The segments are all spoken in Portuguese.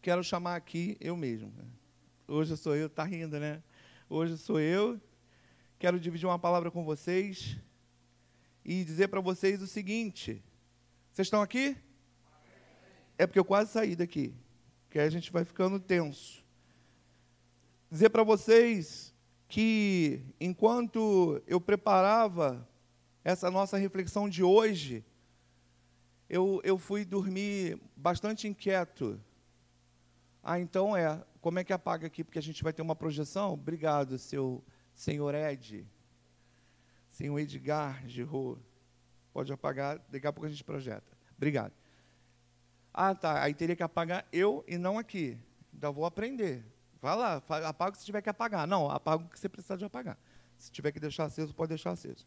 quero chamar aqui eu mesmo. Hoje sou eu, tá rindo, né? Hoje sou eu. Quero dividir uma palavra com vocês e dizer para vocês o seguinte: vocês estão aqui? É porque eu quase saí daqui, que aí a gente vai ficando tenso. Dizer para vocês que enquanto eu preparava essa nossa reflexão de hoje, eu, eu fui dormir bastante inquieto. Ah, então é. Como é que apaga aqui? Porque a gente vai ter uma projeção? Obrigado, seu senhor Ed. Senhor Edgar Girô. Pode apagar, daqui a pouco a gente projeta. Obrigado. Ah, tá. Aí teria que apagar eu e não aqui. Ainda vou aprender. Vai lá, apaga se tiver que apagar. Não, apaga o que você precisar de apagar. Se tiver que deixar aceso, pode deixar aceso.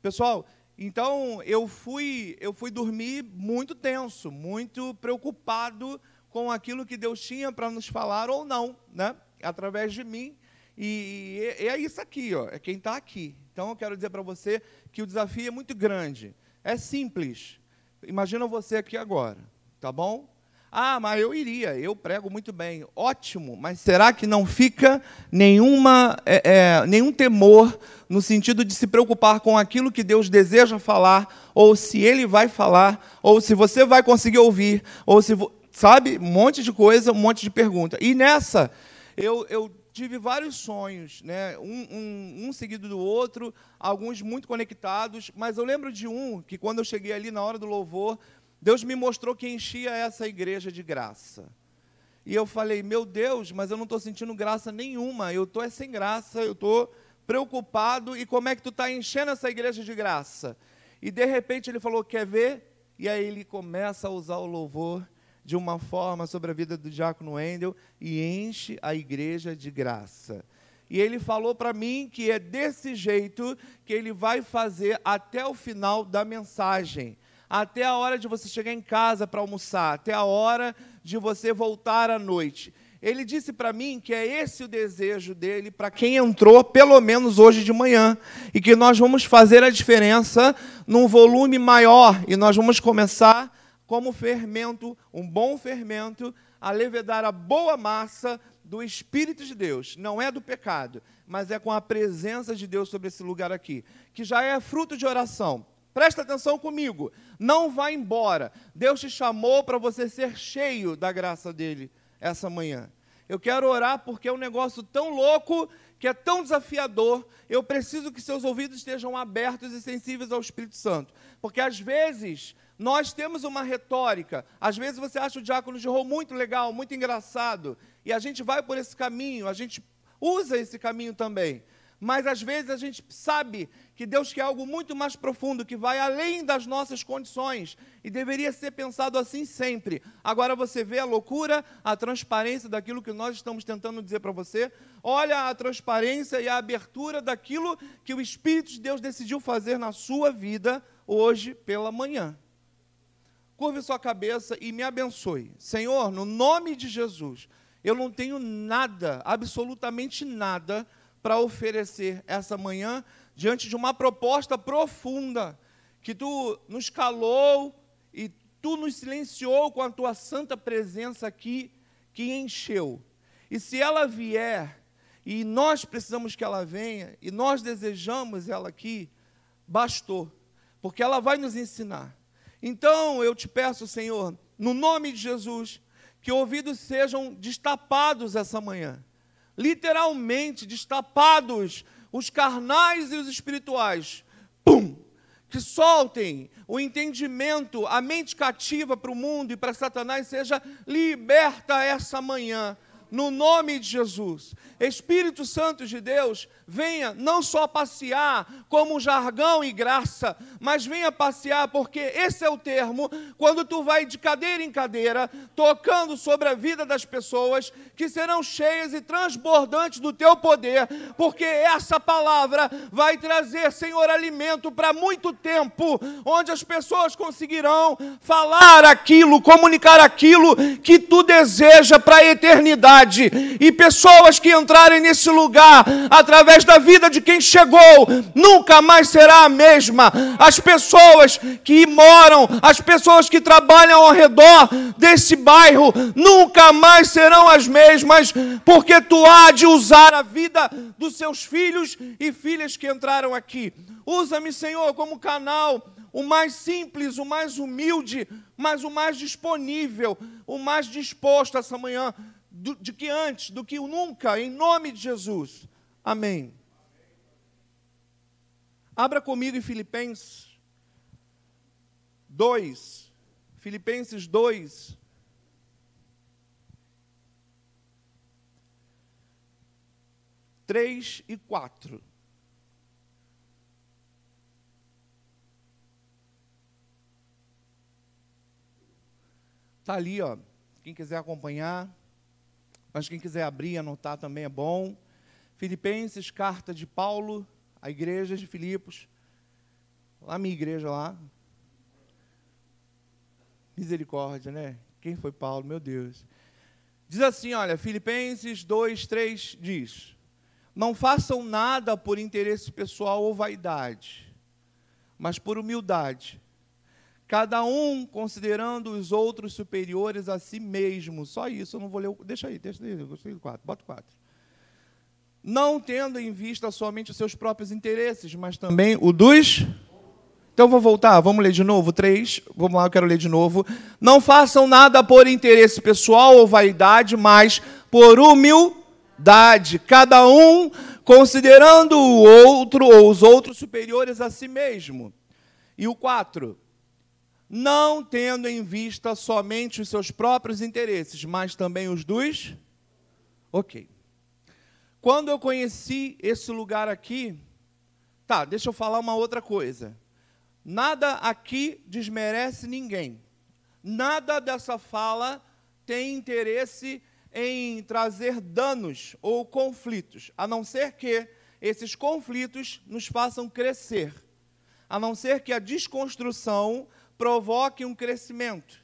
Pessoal, então eu fui, eu fui dormir muito tenso, muito preocupado com aquilo que Deus tinha para nos falar ou não, né? Através de mim. E, e é isso aqui, ó, é quem está aqui. Então eu quero dizer para você que o desafio é muito grande. É simples. Imagina você aqui agora, tá bom? Ah, mas eu iria, eu prego muito bem. Ótimo, mas será que não fica nenhuma, é, é, nenhum temor no sentido de se preocupar com aquilo que Deus deseja falar, ou se Ele vai falar, ou se você vai conseguir ouvir, ou se. Sabe? Um monte de coisa, um monte de pergunta. E nessa, eu, eu tive vários sonhos, né? Um, um, um, seguido do outro, alguns muito conectados, mas eu lembro de um que, quando eu cheguei ali na hora do louvor, Deus me mostrou que enchia essa igreja de graça. E eu falei, meu Deus, mas eu não estou sentindo graça nenhuma, eu estou é sem graça, eu estou preocupado, e como é que tu está enchendo essa igreja de graça? E de repente ele falou, quer ver? E aí ele começa a usar o louvor de uma forma sobre a vida do diácono Wendel e enche a igreja de graça. E ele falou para mim que é desse jeito que ele vai fazer até o final da mensagem até a hora de você chegar em casa para almoçar, até a hora de você voltar à noite. Ele disse para mim que é esse o desejo dele para quem entrou, pelo menos hoje de manhã, e que nós vamos fazer a diferença num volume maior, e nós vamos começar como fermento, um bom fermento, a levedar a boa massa do Espírito de Deus, não é do pecado, mas é com a presença de Deus sobre esse lugar aqui, que já é fruto de oração. Presta atenção comigo. Não vá embora. Deus te chamou para você ser cheio da graça dele essa manhã. Eu quero orar porque é um negócio tão louco, que é tão desafiador. Eu preciso que seus ouvidos estejam abertos e sensíveis ao Espírito Santo. Porque às vezes nós temos uma retórica, às vezes você acha o diácono de rol muito legal, muito engraçado, e a gente vai por esse caminho, a gente usa esse caminho também. Mas às vezes a gente sabe que Deus quer algo muito mais profundo, que vai além das nossas condições, e deveria ser pensado assim sempre. Agora você vê a loucura, a transparência daquilo que nós estamos tentando dizer para você, olha a transparência e a abertura daquilo que o Espírito de Deus decidiu fazer na sua vida hoje pela manhã. Curve sua cabeça e me abençoe. Senhor, no nome de Jesus, eu não tenho nada, absolutamente nada, para oferecer essa manhã diante de uma proposta profunda que tu nos calou e tu nos silenciou com a tua santa presença aqui que encheu. E se ela vier, e nós precisamos que ela venha, e nós desejamos ela aqui, bastou, porque ela vai nos ensinar. Então eu te peço, Senhor, no nome de Jesus, que ouvidos sejam destapados essa manhã literalmente destapados, os carnais e os espirituais. Pum! Que soltem o entendimento, a mente cativa para o mundo e para Satanás seja liberta essa manhã no nome de Jesus. Espírito Santo de Deus, venha não só passear como jargão e graça, mas venha passear, porque esse é o termo, quando tu vai de cadeira em cadeira, tocando sobre a vida das pessoas, que serão cheias e transbordantes do teu poder, porque essa palavra vai trazer, Senhor, alimento para muito tempo, onde as pessoas conseguirão falar aquilo, comunicar aquilo que tu deseja para a eternidade E pessoas que entrarem nesse lugar através da vida de quem chegou, nunca mais será a mesma. As pessoas que moram, as pessoas que trabalham ao redor desse bairro, nunca mais serão as mesmas, porque tu há de usar a vida dos seus filhos e filhas que entraram aqui. Usa-me, Senhor, como canal o mais simples, o mais humilde, mas o mais disponível, o mais disposto essa manhã, do, de que antes, do que nunca, em nome de Jesus. Amém. Abra comigo em Filipenses 2. Filipenses 2. Três e quatro. Está ali, ó. Quem quiser acompanhar, mas quem quiser abrir, anotar também é bom. Filipenses, carta de Paulo, a igreja de Filipos. Lá minha igreja lá. Misericórdia, né? Quem foi Paulo? Meu Deus. Diz assim, olha, Filipenses 2, 3 diz: Não façam nada por interesse pessoal ou vaidade, mas por humildade cada um considerando os outros superiores a si mesmo. Só isso, eu não vou ler. Deixa aí, deixa aí, gostei do 4, bota 4. Não tendo em vista somente os seus próprios interesses, mas também o dos. Então vou voltar, vamos ler de novo, 3. Vamos lá, eu quero ler de novo. Não façam nada por interesse pessoal ou vaidade, mas por humildade, cada um considerando o outro ou os outros superiores a si mesmo. E o 4 não tendo em vista somente os seus próprios interesses, mas também os dos. Ok. Quando eu conheci esse lugar aqui, tá, deixa eu falar uma outra coisa. Nada aqui desmerece ninguém. Nada dessa fala tem interesse em trazer danos ou conflitos, a não ser que esses conflitos nos façam crescer, a não ser que a desconstrução provoque um crescimento.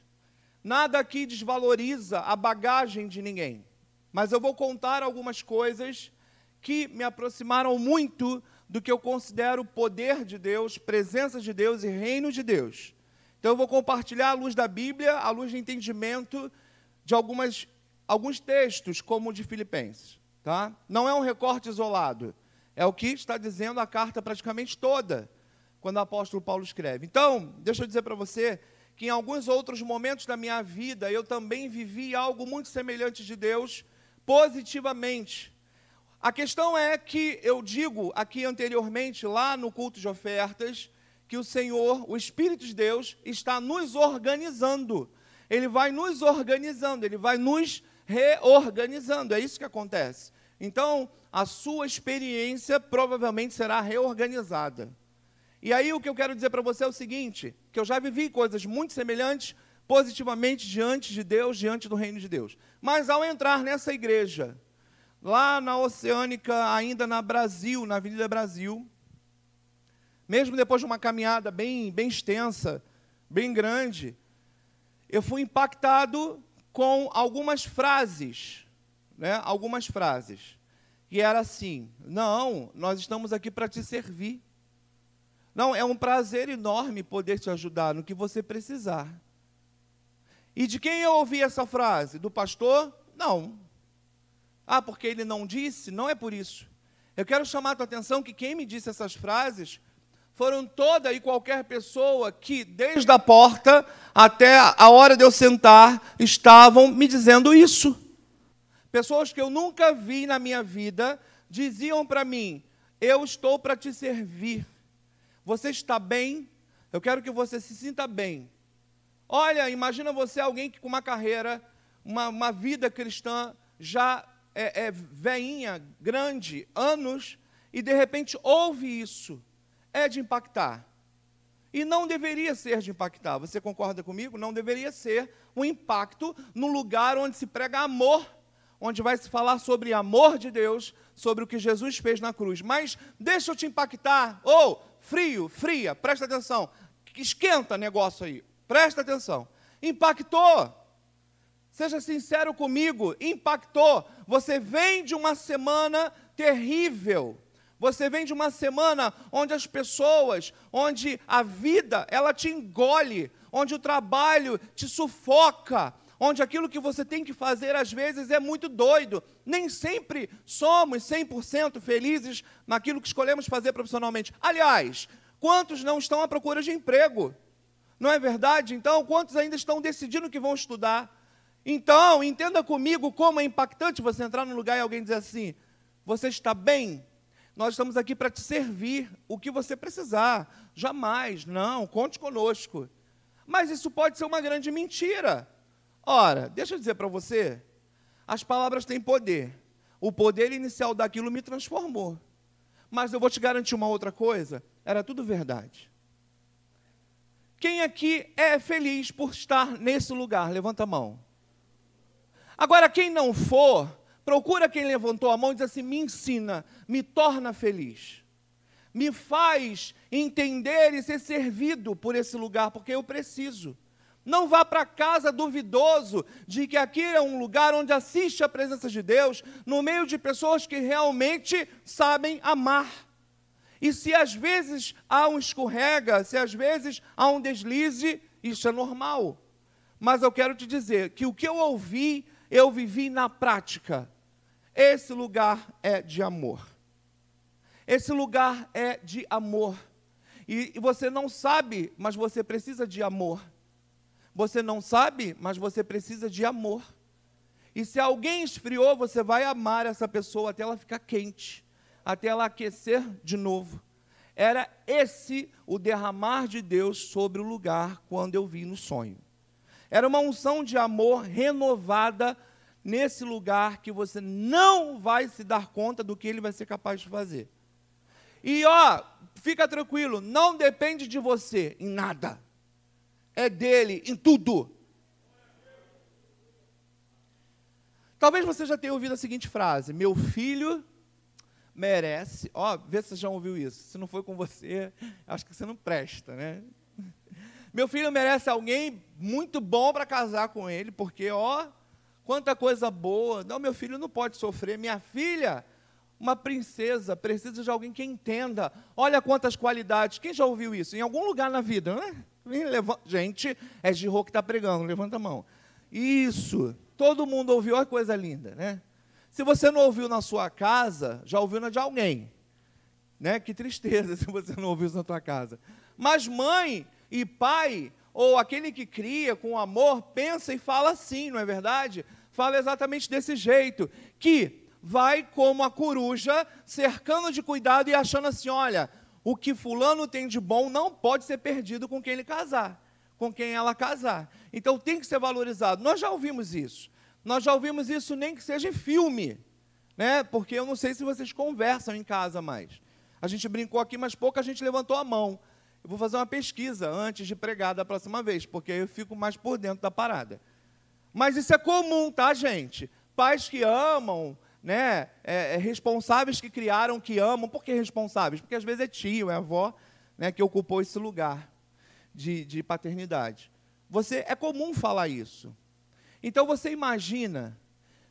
Nada aqui desvaloriza a bagagem de ninguém, mas eu vou contar algumas coisas que me aproximaram muito do que eu considero poder de Deus, presença de Deus e reino de Deus. Então eu vou compartilhar à luz da Bíblia, à luz de entendimento de algumas, alguns textos, como o de Filipenses. Tá? Não é um recorte isolado, é o que está dizendo a carta praticamente toda quando o apóstolo Paulo escreve. Então, deixa eu dizer para você que em alguns outros momentos da minha vida eu também vivi algo muito semelhante de Deus, positivamente. A questão é que eu digo aqui anteriormente, lá no culto de ofertas, que o Senhor, o Espírito de Deus, está nos organizando. Ele vai nos organizando, ele vai nos reorganizando. É isso que acontece. Então, a sua experiência provavelmente será reorganizada. E aí o que eu quero dizer para você é o seguinte, que eu já vivi coisas muito semelhantes positivamente diante de Deus, diante do reino de Deus. Mas ao entrar nessa igreja, lá na Oceânica, ainda na Brasil, na Avenida Brasil, mesmo depois de uma caminhada bem, bem extensa, bem grande, eu fui impactado com algumas frases, né? Algumas frases. E era assim: "Não, nós estamos aqui para te servir. Não, é um prazer enorme poder te ajudar no que você precisar. E de quem eu ouvi essa frase? Do pastor? Não. Ah, porque ele não disse? Não é por isso. Eu quero chamar a tua atenção que quem me disse essas frases foram toda e qualquer pessoa que, desde a porta até a hora de eu sentar, estavam me dizendo isso. Pessoas que eu nunca vi na minha vida diziam para mim: Eu estou para te servir. Você está bem? Eu quero que você se sinta bem. Olha, imagina você alguém que com uma carreira, uma, uma vida cristã já é, é veinha, grande, anos, e de repente ouve isso. É de impactar. E não deveria ser de impactar. Você concorda comigo? Não deveria ser um impacto no lugar onde se prega amor, onde vai se falar sobre amor de Deus, sobre o que Jesus fez na cruz. Mas deixa eu te impactar. Ou frio, fria, presta atenção. Esquenta negócio aí, presta atenção. Impactou. Seja sincero comigo, impactou. Você vem de uma semana terrível. Você vem de uma semana onde as pessoas, onde a vida, ela te engole, onde o trabalho te sufoca, onde aquilo que você tem que fazer às vezes é muito doido. Nem sempre somos 100% felizes naquilo que escolhemos fazer profissionalmente. Aliás, quantos não estão à procura de emprego? Não é verdade? Então, quantos ainda estão decidindo que vão estudar? Então, entenda comigo como é impactante você entrar num lugar e alguém dizer assim: Você está bem? Nós estamos aqui para te servir o que você precisar. Jamais, não, conte conosco. Mas isso pode ser uma grande mentira. Ora, deixa eu dizer para você: as palavras têm poder. O poder inicial daquilo me transformou. Mas eu vou te garantir uma outra coisa: era tudo verdade. Quem aqui é feliz por estar nesse lugar? Levanta a mão. Agora, quem não for, procura quem levantou a mão e diz assim: me ensina, me torna feliz. Me faz entender e ser servido por esse lugar, porque eu preciso. Não vá para casa duvidoso de que aqui é um lugar onde assiste a presença de Deus, no meio de pessoas que realmente sabem amar. E se às vezes há um escorrega, se às vezes há um deslize, isso é normal. Mas eu quero te dizer que o que eu ouvi eu vivi na prática. Esse lugar é de amor. Esse lugar é de amor. E, você não sabe, mas você precisa de amor. Você não sabe, mas você precisa de amor. E se alguém esfriou, você vai amar essa pessoa até ela ficar quente, até ela aquecer de novo. Era esse o derramar de Deus sobre o lugar quando eu vi no sonho. Era uma unção de amor renovada nesse lugar que você não vai se dar conta do que ele vai ser capaz de fazer. E ó, fica tranquilo, não depende de você em nada. É dele em tudo. Talvez você já tenha ouvido a seguinte frase: Meu filho merece. Ó, vê se você já ouviu isso. Se não foi com você, acho que você não presta, né? Meu filho merece alguém muito bom para casar com ele, porque, ó, quanta coisa boa. Não, meu filho não pode sofrer. Minha filha, uma princesa, precisa de alguém que entenda. Olha quantas qualidades. Quem já ouviu isso? Em algum lugar na vida, não é? Gente, é Giro que está pregando, levanta a mão. Isso, todo mundo ouviu, olha que coisa linda, né? Se você não ouviu na sua casa, já ouviu na de alguém. Né? Que tristeza se você não ouviu isso na tua casa. Mas mãe e pai, ou aquele que cria com amor, pensa e fala assim, não é verdade? Fala exatamente desse jeito, que vai como a coruja, cercando de cuidado e achando assim, olha, o que fulano tem de bom não pode ser perdido com quem ele casar, com quem ela casar. Então tem que ser valorizado. Nós já ouvimos isso. Nós já ouvimos isso nem que seja em filme, né? Porque eu não sei se vocês conversam em casa mais. A gente brincou aqui, mas pouca gente levantou a mão. Eu vou fazer uma pesquisa antes de pregar da próxima vez, porque aí eu fico mais por dentro da parada. Mas isso é comum, tá, gente? Pais que amam, né? É, é, responsáveis que criaram, que amam. Por que responsáveis? Porque às vezes é tio, é avó, né, que ocupou esse lugar de, de paternidade. Você é comum falar isso. Então você imagina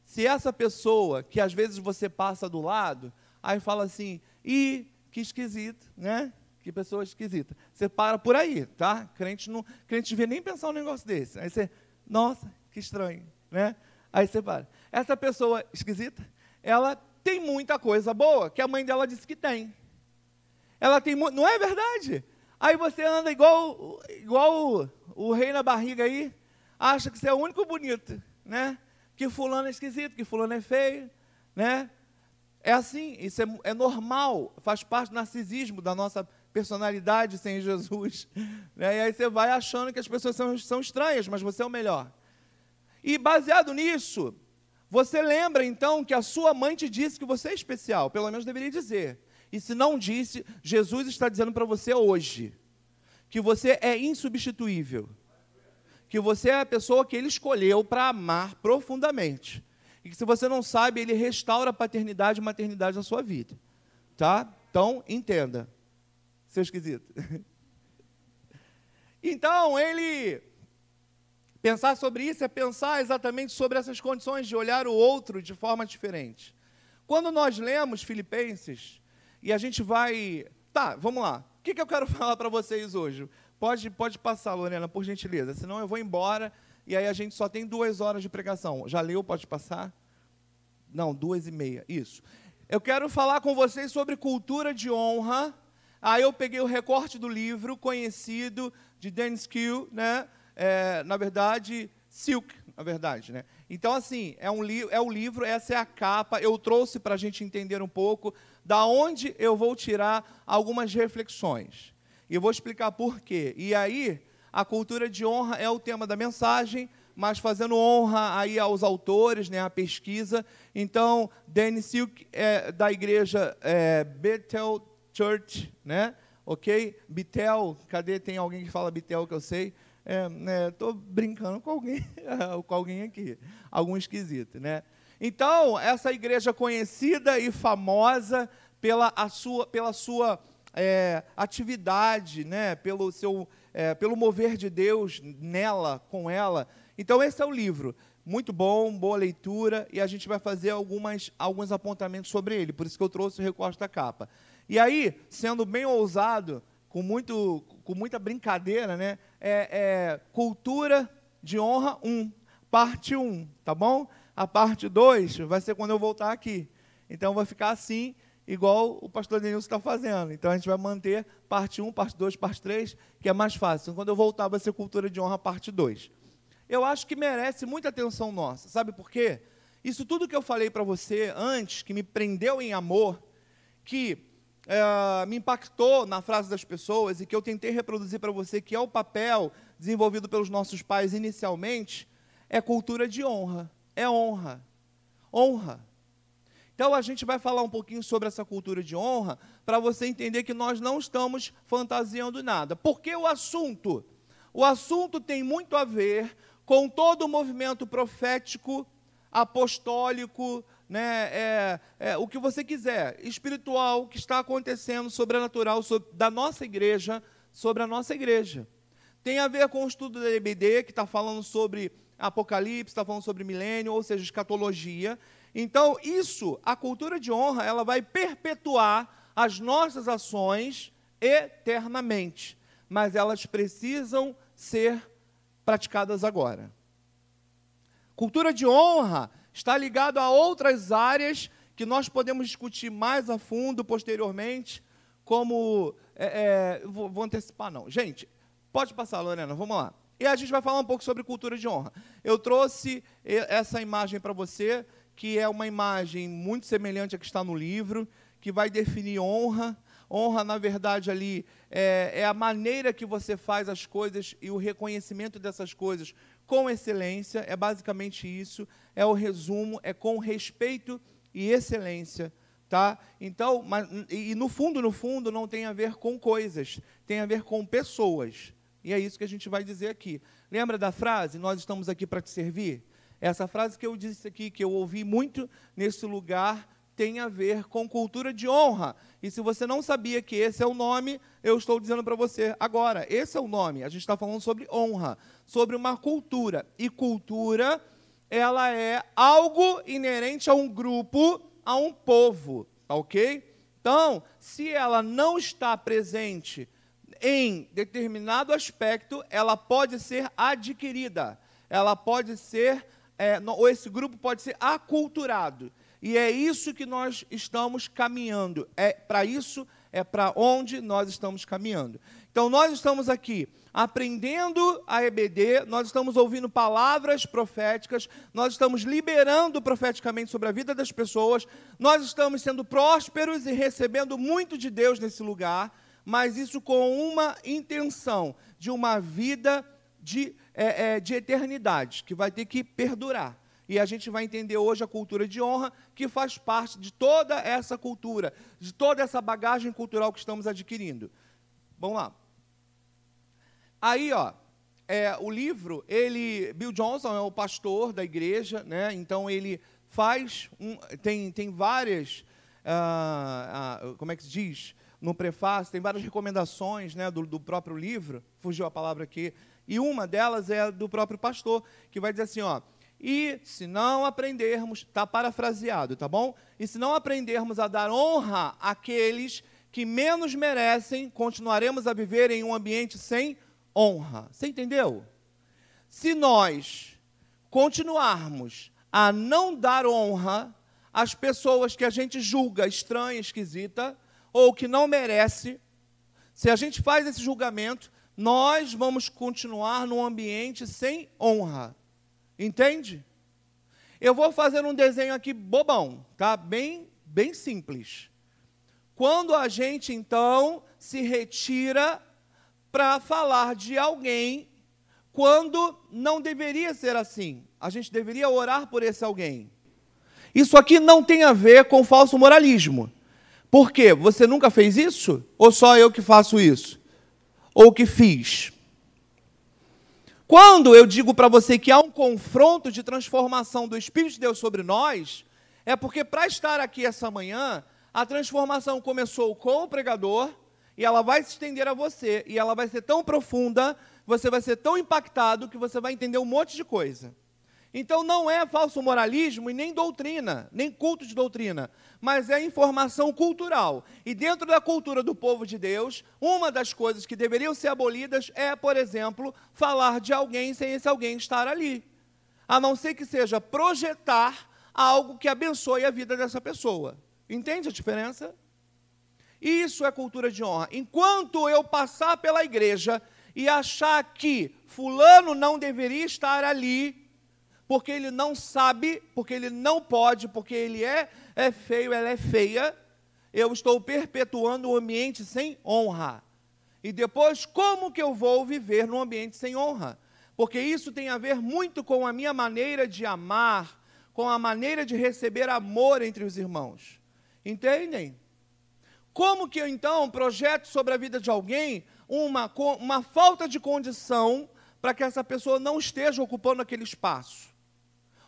se essa pessoa que às vezes você passa do lado, aí fala assim, e que esquisito, né? Que pessoa esquisita. Você para por aí, tá? Crente não, crente devia nem pensar um negócio desse. Aí você, nossa, que estranho, né? Aí você para. Essa pessoa esquisita, ela tem muita coisa boa que a mãe dela disse que tem. Ela tem, não é verdade? Aí você anda igual, igual o, o rei na barriga aí, acha que você é o único bonito, né? Que fulano é esquisito, que fulano é feio, né? É assim, isso é, é normal, faz parte do narcisismo da nossa personalidade sem Jesus. Né? E aí você vai achando que as pessoas são, são estranhas, mas você é o melhor. E baseado nisso, você lembra então que a sua mãe te disse que você é especial, pelo menos deveria dizer. E se não disse, Jesus está dizendo para você hoje que você é insubstituível. Que você é a pessoa que ele escolheu para amar profundamente. E que se você não sabe, ele restaura a paternidade e maternidade na sua vida. Tá? Então, entenda. Seu esquisito. Então, ele Pensar sobre isso é pensar exatamente sobre essas condições de olhar o outro de forma diferente. Quando nós lemos Filipenses e a gente vai. Tá, vamos lá. O que, que eu quero falar para vocês hoje? Pode, pode passar, Lorena, por gentileza. Senão eu vou embora e aí a gente só tem duas horas de pregação. Já leu? Pode passar? Não, duas e meia. Isso. Eu quero falar com vocês sobre cultura de honra. Aí eu peguei o recorte do livro conhecido de Dennis Kill, né? É, na verdade, Silk, na verdade, né? Então, assim, é um, é um livro, essa é a capa. Eu trouxe para a gente entender um pouco da onde eu vou tirar algumas reflexões. E eu vou explicar por quê. E aí, a cultura de honra é o tema da mensagem, mas fazendo honra aí aos autores, né, a pesquisa. Então, Danny Silk, é, da igreja é, Bethel Church, né? Ok? Bethel, cadê? Tem alguém que fala Bethel que eu sei? Estou é, né, brincando com alguém, com alguém aqui, algum esquisito, né? Então, essa igreja conhecida e famosa pela, a sua, pela sua é, atividade, né? pelo, seu, é, pelo mover de Deus nela, com ela. Então, esse é o livro. Muito bom, boa leitura, e a gente vai fazer algumas, alguns apontamentos sobre ele, por isso que eu trouxe o recorte da capa. E aí, sendo bem ousado, com, muito, com muita brincadeira, né? É, é Cultura de Honra 1, parte 1, tá bom? A parte 2 vai ser quando eu voltar aqui. Então vai ficar assim, igual o pastor Denilson está fazendo. Então a gente vai manter parte 1, parte 2, parte 3, que é mais fácil. Quando eu voltar, vai ser Cultura de Honra, parte 2. Eu acho que merece muita atenção nossa. Sabe por quê? Isso tudo que eu falei para você antes, que me prendeu em amor, que é, me impactou na frase das pessoas e que eu tentei reproduzir para você, que é o papel desenvolvido pelos nossos pais inicialmente, é cultura de honra é honra. Honra. Então a gente vai falar um pouquinho sobre essa cultura de honra para você entender que nós não estamos fantasiando nada. Porque o assunto, o assunto tem muito a ver com todo o movimento profético, apostólico, né, é, é, o que você quiser, espiritual, que está acontecendo, sobrenatural, sobre, da nossa igreja, sobre a nossa igreja. Tem a ver com o estudo da EBD, que está falando sobre Apocalipse, está falando sobre milênio, ou seja, escatologia. Então, isso, a cultura de honra, ela vai perpetuar as nossas ações eternamente. Mas elas precisam ser praticadas agora. Cultura de honra está ligado a outras áreas que nós podemos discutir mais a fundo posteriormente, como. É, é, vou, vou antecipar, não. Gente, pode passar, Lorena, vamos lá. E a gente vai falar um pouco sobre cultura de honra. Eu trouxe essa imagem para você, que é uma imagem muito semelhante à que está no livro, que vai definir honra. Honra, na verdade, ali é, é a maneira que você faz as coisas e o reconhecimento dessas coisas com excelência. É basicamente isso. É o resumo, é com respeito e excelência. Tá? Então, mas, e no fundo, no fundo, não tem a ver com coisas, tem a ver com pessoas. E é isso que a gente vai dizer aqui. Lembra da frase? Nós estamos aqui para te servir? Essa frase que eu disse aqui, que eu ouvi muito nesse lugar, tem a ver com cultura de honra. E se você não sabia que esse é o nome, eu estou dizendo para você agora. Esse é o nome. A gente está falando sobre honra, sobre uma cultura. E cultura, ela é algo inerente a um grupo, a um povo, ok? Então, se ela não está presente em determinado aspecto, ela pode ser adquirida, ela pode ser, é, ou esse grupo pode ser aculturado. E é isso que nós estamos caminhando. É para isso, é para onde nós estamos caminhando. Então, nós estamos aqui aprendendo a EBD, nós estamos ouvindo palavras proféticas, nós estamos liberando profeticamente sobre a vida das pessoas, nós estamos sendo prósperos e recebendo muito de Deus nesse lugar mas isso com uma intenção de uma vida de, é, é, de eternidade, que vai ter que perdurar. E a gente vai entender hoje a cultura de honra, que faz parte de toda essa cultura, de toda essa bagagem cultural que estamos adquirindo. Vamos lá. Aí, ó, é, o livro, ele, Bill Johnson é o pastor da igreja, né? Então ele faz, um, tem, tem várias, ah, ah, como é que se diz? no prefácio, tem várias recomendações né, do, do próprio livro, fugiu a palavra aqui, E uma delas é do próprio pastor, que vai dizer assim, ó, e se não aprendermos, está parafraseado, tá bom? E se não aprendermos a dar honra àqueles que menos merecem, continuaremos a viver em um ambiente sem honra. Você entendeu? Se nós continuarmos a não dar honra às pessoas que a gente julga estranha, esquisita, ou que não merece, se a gente faz esse julgamento, nós vamos continuar num ambiente sem honra. Entende? Eu vou fazer um desenho aqui bobão, tá? Bem, bem simples. Quando a gente então se retira para falar de alguém, quando não deveria ser assim, a gente deveria orar por esse alguém. Isso aqui não tem a ver com falso moralismo. Por quê? Você nunca fez isso? Ou só eu que faço isso? Ou que fiz? Quando eu digo para você que há um confronto de transformação do Espírito de Deus sobre nós, é porque para estar aqui essa manhã, a transformação começou com o pregador e ela vai se estender a você e ela vai ser tão profunda, você vai ser tão impactado que você vai entender um monte de coisa. Então não é falso moralismo e nem doutrina, nem culto de doutrina, mas é informação cultural. E dentro da cultura do povo de Deus, uma das coisas que deveriam ser abolidas é, por exemplo, falar de alguém sem esse alguém estar ali. A não ser que seja projetar algo que abençoe a vida dessa pessoa. Entende a diferença? Isso é cultura de honra. Enquanto eu passar pela igreja e achar que fulano não deveria estar ali, porque ele não sabe, porque ele não pode, porque ele é, é feio, ela é feia, eu estou perpetuando um ambiente sem honra. E depois, como que eu vou viver num ambiente sem honra? Porque isso tem a ver muito com a minha maneira de amar, com a maneira de receber amor entre os irmãos. Entendem? Como que eu então projeto sobre a vida de alguém uma, uma falta de condição para que essa pessoa não esteja ocupando aquele espaço?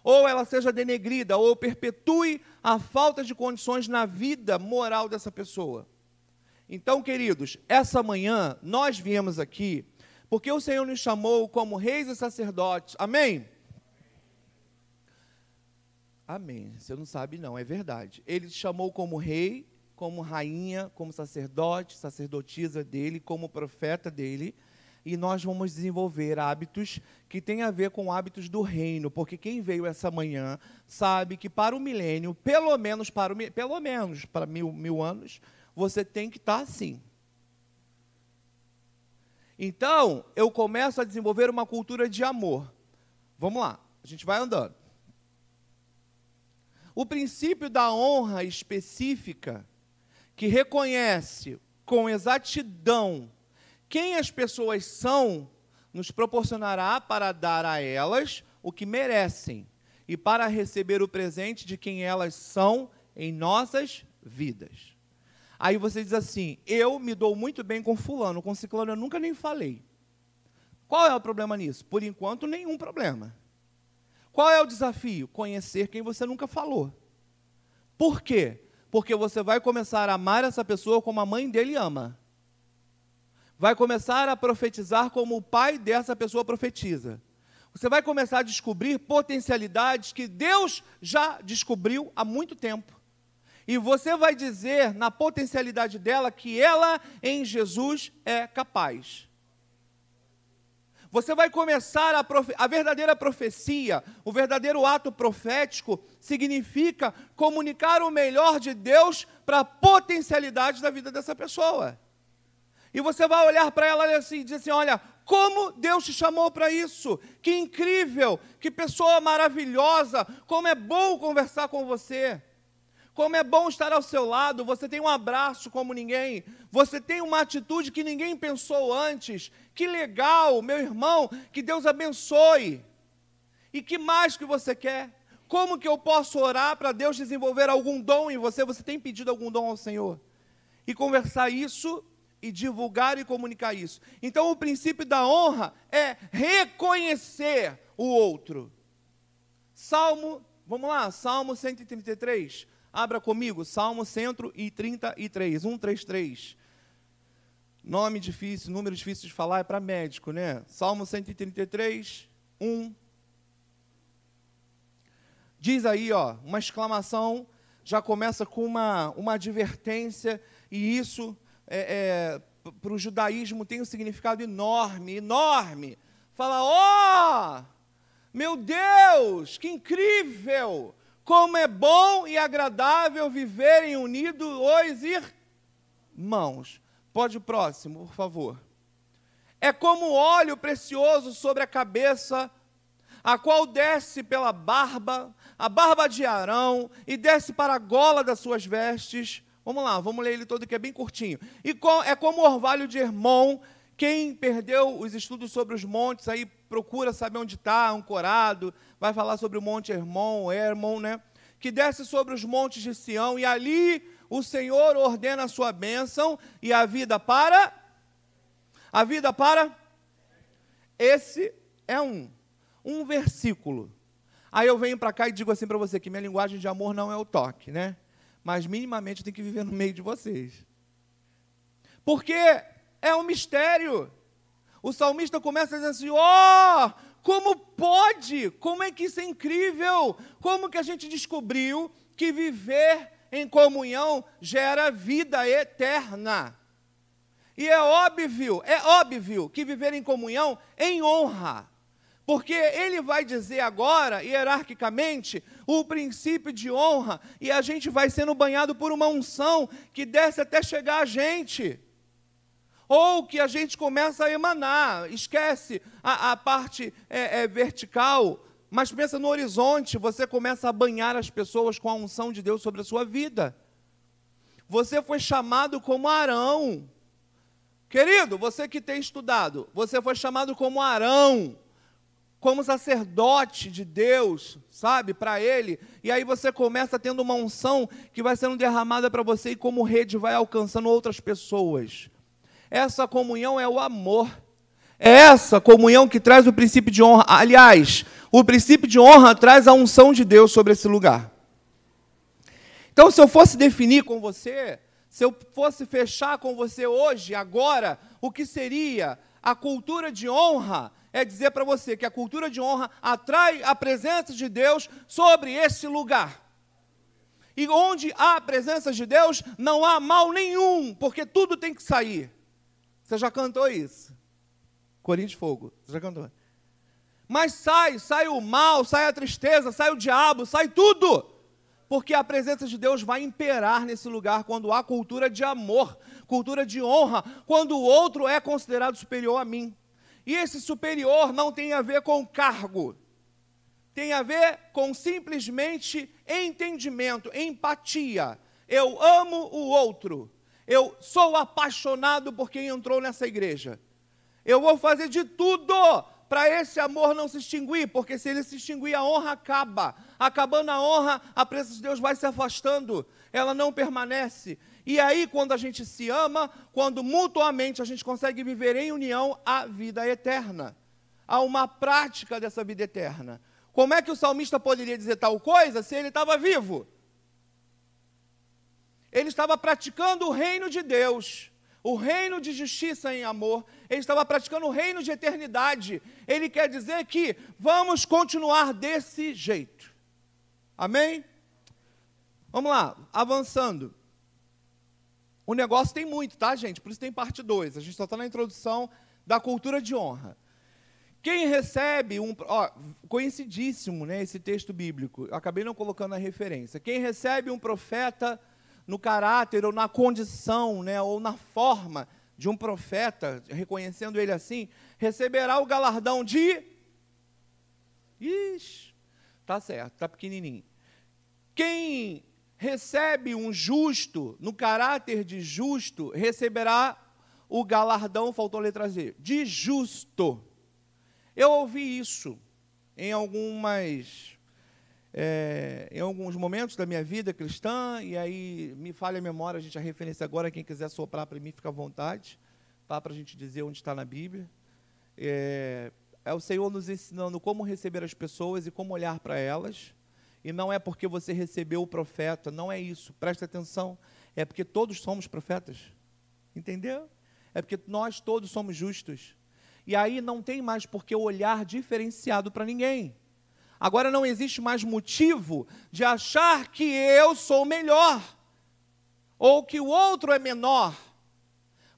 Ou ela seja denegrida, ou perpetue a falta de condições na vida moral dessa pessoa. Então, queridos, essa manhã nós viemos aqui porque o Senhor nos chamou como reis e sacerdotes. Amém? Amém. Você não sabe, não, é verdade. Ele te chamou como rei, como rainha, como sacerdote, sacerdotisa dele, como profeta dele e nós vamos desenvolver hábitos que têm a ver com hábitos do reino, porque quem veio essa manhã sabe que para o milênio, pelo menos para, o, pelo menos para mil, mil anos, você tem que estar assim. Então, eu começo a desenvolver uma cultura de amor. Vamos lá, a gente vai andando. O princípio da honra específica, que reconhece com exatidão quem as pessoas são nos proporcionará para dar a elas o que merecem e para receber o presente de quem elas são em nossas vidas. Aí você diz assim: eu me dou muito bem com fulano, com ciclano eu nunca nem falei. Qual é o problema nisso? Por enquanto, nenhum problema. Qual é o desafio? Conhecer quem você nunca falou. Por quê? Porque você vai começar a amar essa pessoa como a mãe dele ama vai começar a profetizar como o pai dessa pessoa profetiza. Você vai começar a descobrir potencialidades que Deus já descobriu há muito tempo. E você vai dizer na potencialidade dela que ela em Jesus é capaz. Você vai começar a, profe a verdadeira profecia, o verdadeiro ato profético, significa comunicar o melhor de Deus para a potencialidade da vida dessa pessoa. E você vai olhar para ela assim, e dizer assim: olha, como Deus te chamou para isso? Que incrível, que pessoa maravilhosa, como é bom conversar com você. Como é bom estar ao seu lado, você tem um abraço como ninguém, você tem uma atitude que ninguém pensou antes. Que legal, meu irmão, que Deus abençoe. E que mais que você quer? Como que eu posso orar para Deus desenvolver algum dom em você? Você tem pedido algum dom ao Senhor? E conversar isso e divulgar e comunicar isso. Então, o princípio da honra é reconhecer o outro. Salmo, vamos lá, Salmo 133. Abra comigo, Salmo 133, 133. Nome difícil, número difícil de falar é para médico, né? Salmo 133, 1. Diz aí, ó, uma exclamação, já começa com uma, uma advertência, e isso é, é, para o judaísmo tem um significado enorme, enorme. Fala, ó, oh, meu Deus, que incrível! Como é bom e agradável viverem unidos os irmãos. Pode o próximo, por favor. É como óleo precioso sobre a cabeça, a qual desce pela barba, a barba de Arão, e desce para a gola das suas vestes. Vamos lá, vamos ler ele todo que é bem curtinho. E é como o orvalho de Hermon. Quem perdeu os estudos sobre os montes, aí procura saber onde está, ancorado, vai falar sobre o monte Hermon, Hermon, né? Que desce sobre os montes de Sião, e ali o Senhor ordena a sua bênção e a vida para. A vida para. Esse é um, um versículo. Aí eu venho para cá e digo assim para você que minha linguagem de amor não é o toque, né? Mas minimamente tenho que viver no meio de vocês. Porque é um mistério. O salmista começa dizendo assim: ó, oh, como pode? Como é que isso é incrível? Como que a gente descobriu que viver em comunhão gera vida eterna? E é óbvio, é óbvio que viver em comunhão em honra. Porque ele vai dizer agora, hierarquicamente, o princípio de honra, e a gente vai sendo banhado por uma unção que desce até chegar a gente ou que a gente começa a emanar, esquece a, a parte é, é, vertical, mas pensa no horizonte, você começa a banhar as pessoas com a unção de Deus sobre a sua vida. Você foi chamado como Arão. Querido, você que tem estudado, você foi chamado como Arão, como sacerdote de Deus, sabe, para ele. E aí você começa tendo uma unção que vai sendo derramada para você e como rede vai alcançando outras pessoas. Essa comunhão é o amor. É essa comunhão que traz o princípio de honra. Aliás, o princípio de honra traz a unção de Deus sobre esse lugar. Então, se eu fosse definir com você, se eu fosse fechar com você hoje, agora, o que seria a cultura de honra, é dizer para você que a cultura de honra atrai a presença de Deus sobre esse lugar. E onde há a presença de Deus, não há mal nenhum, porque tudo tem que sair. Você já cantou isso? Corinho de Fogo. Você já cantou? Mas sai, sai o mal, sai a tristeza, sai o diabo, sai tudo. Porque a presença de Deus vai imperar nesse lugar quando há cultura de amor, cultura de honra, quando o outro é considerado superior a mim. E esse superior não tem a ver com cargo, tem a ver com simplesmente entendimento, empatia. Eu amo o outro. Eu sou apaixonado por quem entrou nessa igreja. Eu vou fazer de tudo para esse amor não se extinguir, porque se ele se extinguir, a honra acaba. Acabando a honra, a presença de Deus vai se afastando, ela não permanece. E aí, quando a gente se ama, quando mutuamente a gente consegue viver em união, a vida eterna. Há uma prática dessa vida eterna. Como é que o salmista poderia dizer tal coisa se ele estava vivo? Ele estava praticando o reino de Deus, o reino de justiça em amor, ele estava praticando o reino de eternidade. Ele quer dizer que vamos continuar desse jeito. Amém? Vamos lá, avançando. O negócio tem muito, tá, gente? Por isso tem parte 2. A gente só está na introdução da cultura de honra. Quem recebe um. Ó, conhecidíssimo, né, esse texto bíblico. Eu acabei não colocando a referência. Quem recebe um profeta no caráter ou na condição, né, ou na forma de um profeta, reconhecendo ele assim, receberá o galardão de. Ixi, tá certo, tá pequenininho. Quem recebe um justo, no caráter de justo, receberá o galardão, faltou a letra Z, de justo. Eu ouvi isso em algumas é, em alguns momentos da minha vida cristã, e aí me falha a memória, a gente a referência agora, quem quiser soprar para mim, fica à vontade, tá? para a gente dizer onde está na Bíblia. É, é o Senhor nos ensinando como receber as pessoas e como olhar para elas, e não é porque você recebeu o profeta, não é isso, presta atenção, é porque todos somos profetas, entendeu? É porque nós todos somos justos. E aí não tem mais por que olhar diferenciado para ninguém. Agora não existe mais motivo de achar que eu sou melhor ou que o outro é menor.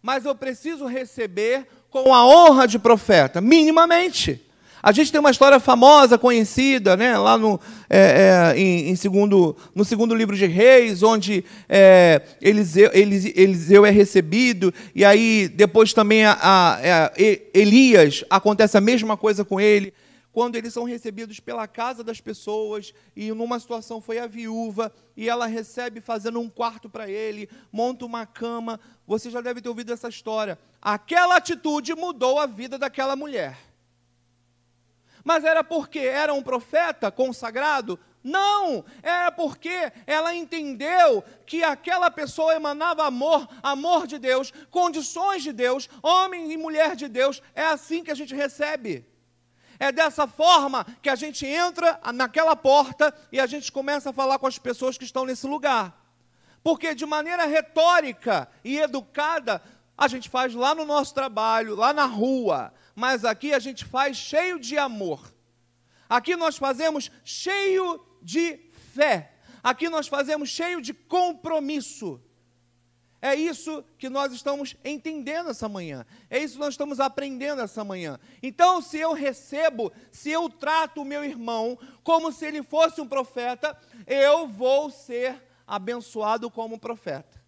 Mas eu preciso receber com a honra de profeta, minimamente. A gente tem uma história famosa, conhecida, né, lá no, é, é, em, em, segundo, no segundo livro de Reis, onde é, Eliseu, Eliseu, é recebido, e aí depois também a, a, a, é, Elias, acontece a mesma coisa com ele, quando eles são recebidos pela casa das pessoas, e numa situação foi a viúva, e ela recebe fazendo um quarto para ele, monta uma cama. Você já deve ter ouvido essa história. Aquela atitude mudou a vida daquela mulher. Mas era porque era um profeta consagrado? Não, era porque ela entendeu que aquela pessoa emanava amor, amor de Deus, condições de Deus, homem e mulher de Deus. É assim que a gente recebe. É dessa forma que a gente entra naquela porta e a gente começa a falar com as pessoas que estão nesse lugar. Porque de maneira retórica e educada, a gente faz lá no nosso trabalho, lá na rua, mas aqui a gente faz cheio de amor. Aqui nós fazemos cheio de fé. Aqui nós fazemos cheio de compromisso. É isso que nós estamos entendendo essa manhã. É isso que nós estamos aprendendo essa manhã. Então, se eu recebo, se eu trato o meu irmão como se ele fosse um profeta, eu vou ser abençoado como profeta.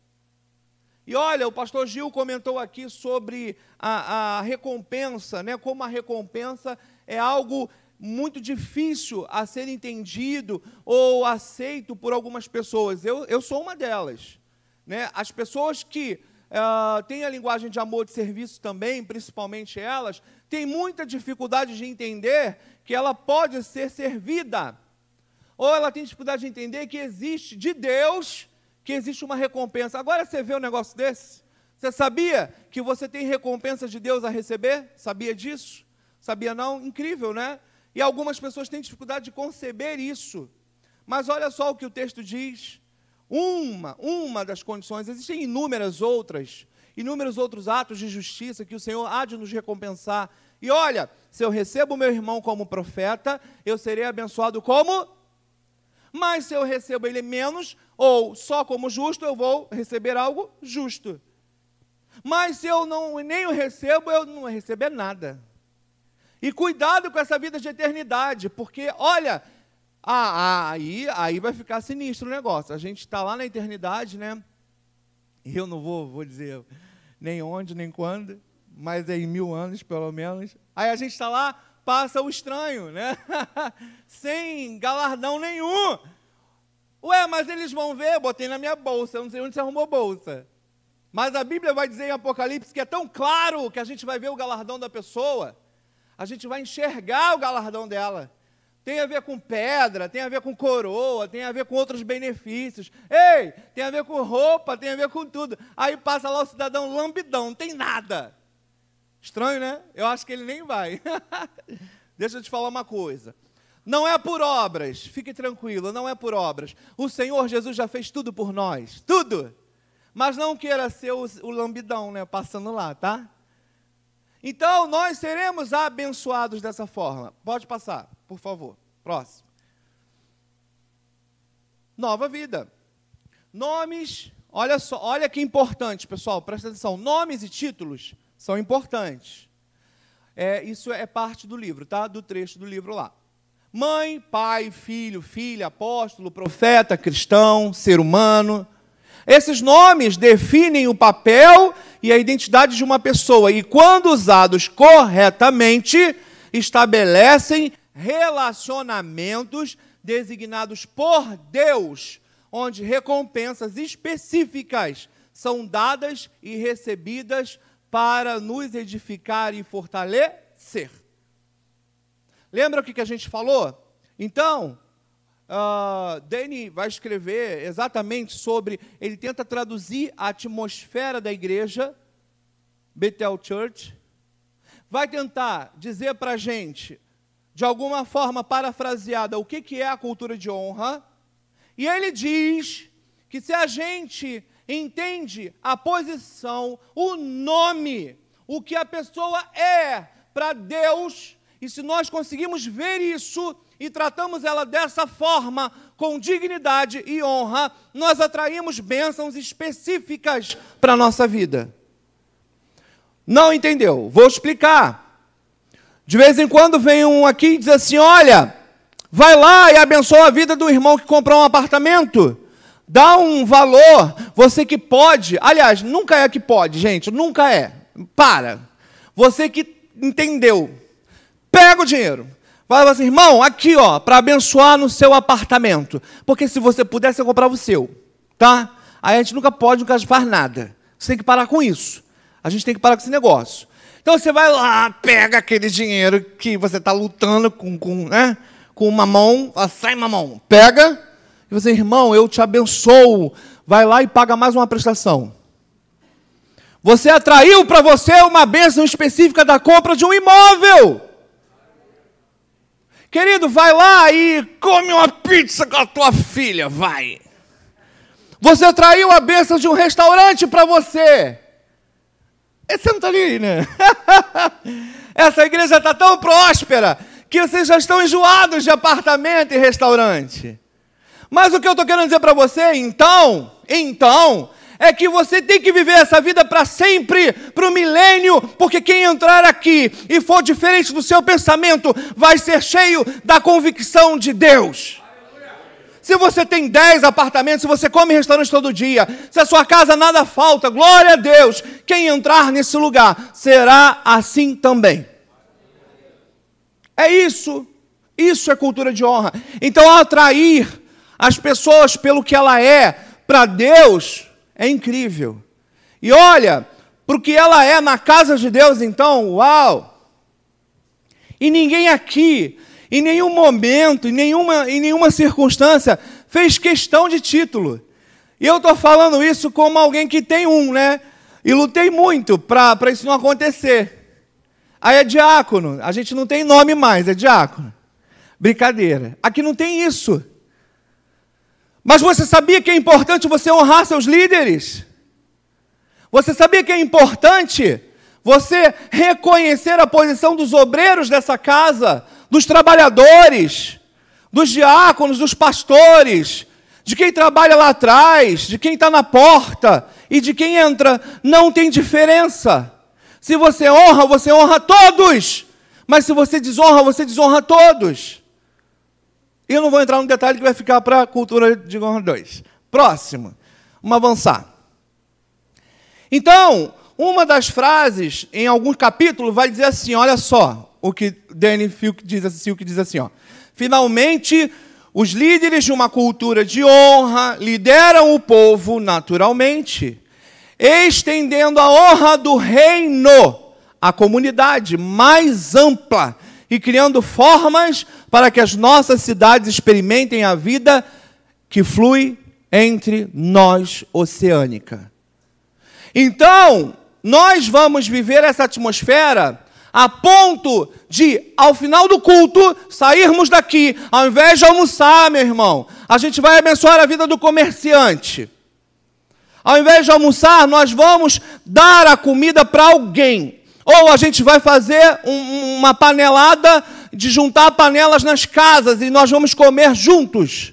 E olha, o pastor Gil comentou aqui sobre a, a recompensa, né? Como a recompensa é algo muito difícil a ser entendido ou aceito por algumas pessoas. Eu, eu sou uma delas. Né? As pessoas que uh, têm a linguagem de amor de serviço também, principalmente elas, têm muita dificuldade de entender que ela pode ser servida. Ou ela tem dificuldade de entender que existe de Deus que existe uma recompensa. Agora você vê um negócio desse? Você sabia que você tem recompensas de Deus a receber? Sabia disso? Sabia não? Incrível, né? E algumas pessoas têm dificuldade de conceber isso. Mas olha só o que o texto diz. Uma, uma das condições, existem inúmeras outras, inúmeros outros atos de justiça que o Senhor há de nos recompensar. E olha, se eu recebo meu irmão como profeta, eu serei abençoado como mas se eu recebo ele menos, ou só como justo, eu vou receber algo justo. Mas se eu não nem o recebo, eu não receber nada. E cuidado com essa vida de eternidade, porque, olha, ah, aí, aí vai ficar sinistro o negócio. A gente está lá na eternidade, né? Eu não vou, vou dizer nem onde, nem quando, mas é em mil anos, pelo menos. Aí a gente está lá, passa o estranho, né? Sem galardão nenhum. Ué, mas eles vão ver, botei na minha bolsa, eu não sei onde você arrumou bolsa. Mas a Bíblia vai dizer em Apocalipse que é tão claro que a gente vai ver o galardão da pessoa, a gente vai enxergar o galardão dela. Tem a ver com pedra, tem a ver com coroa, tem a ver com outros benefícios. Ei, tem a ver com roupa, tem a ver com tudo. Aí passa lá o cidadão lambidão, não tem nada. Estranho, né? Eu acho que ele nem vai. Deixa eu te falar uma coisa. Não é por obras, fique tranquilo, não é por obras. O Senhor Jesus já fez tudo por nós, tudo. Mas não queira ser o, o lambidão, né? Passando lá, tá? Então, nós seremos abençoados dessa forma. Pode passar, por favor. Próximo. Nova vida. Nomes, olha só, olha que importante, pessoal, presta atenção. Nomes e títulos são importantes. É, isso é parte do livro, tá? Do trecho do livro lá. Mãe, pai, filho, filha, apóstolo, profeta, cristão, ser humano. Esses nomes definem o papel e a identidade de uma pessoa e, quando usados corretamente, estabelecem relacionamentos designados por Deus, onde recompensas específicas são dadas e recebidas para nos edificar e fortalecer. Lembra o que a gente falou? Então, uh, Danny vai escrever exatamente sobre. Ele tenta traduzir a atmosfera da igreja, Bethel Church. Vai tentar dizer para a gente, de alguma forma parafraseada, o que, que é a cultura de honra. E ele diz que se a gente entende a posição, o nome, o que a pessoa é para Deus, e se nós conseguimos ver isso e tratamos ela dessa forma, com dignidade e honra, nós atraímos bênçãos específicas para a nossa vida. Não entendeu? Vou explicar. De vez em quando vem um aqui e diz assim: olha, vai lá e abençoa a vida do irmão que comprou um apartamento. Dá um valor, você que pode. Aliás, nunca é que pode, gente, nunca é. Para. Você que entendeu. Pega o dinheiro. Fala assim, irmão, aqui ó, para abençoar no seu apartamento. Porque se você pudesse, você comprava o seu. Tá? Aí a gente nunca pode, nunca faz nada. Você tem que parar com isso. A gente tem que parar com esse negócio. Então você vai lá, pega aquele dinheiro que você está lutando com, com, né, com uma mão, sai mamão, pega, você, irmão, eu te abençoo. Vai lá e paga mais uma prestação. Você atraiu para você uma bênção específica da compra de um imóvel. Querido, vai lá e come uma pizza com a tua filha, vai. Você atraiu a bênção de um restaurante para você. Você não está ali, né? Essa igreja está tão próspera que vocês já estão enjoados de apartamento e restaurante. Mas o que eu estou querendo dizer para você, então, então, é que você tem que viver essa vida para sempre, para o milênio, porque quem entrar aqui e for diferente do seu pensamento vai ser cheio da convicção de Deus. Se você tem 10 apartamentos, se você come em restaurante todo dia, se a sua casa nada falta, glória a Deus, quem entrar nesse lugar será assim também. É isso. Isso é cultura de honra. Então, atrair as pessoas pelo que ela é para Deus é incrível. E olha, para o que ela é na casa de Deus, então, uau! E ninguém aqui em nenhum momento, em nenhuma, em nenhuma circunstância, fez questão de título. E eu estou falando isso como alguém que tem um, né? E lutei muito para isso não acontecer. Aí é diácono, a gente não tem nome mais, é diácono. Brincadeira. Aqui não tem isso. Mas você sabia que é importante você honrar seus líderes? Você sabia que é importante você reconhecer a posição dos obreiros dessa casa, dos trabalhadores, dos diáconos, dos pastores, de quem trabalha lá atrás, de quem está na porta e de quem entra, não tem diferença. Se você honra, você honra todos, mas se você desonra, você desonra todos. E eu não vou entrar no detalhe que vai ficar para a cultura de honra 2. Próximo, vamos avançar. Então, uma das frases em algum capítulo vai dizer assim: olha só, o que Danny Filk diz assim, o que diz assim, ó. Finalmente, os líderes de uma cultura de honra lideram o povo naturalmente, estendendo a honra do reino à comunidade mais ampla e criando formas para que as nossas cidades experimentem a vida que flui entre nós oceânica. Então, nós vamos viver essa atmosfera a ponto de, ao final do culto, sairmos daqui, ao invés de almoçar, meu irmão, a gente vai abençoar a vida do comerciante. Ao invés de almoçar, nós vamos dar a comida para alguém. Ou a gente vai fazer um, uma panelada de juntar panelas nas casas e nós vamos comer juntos.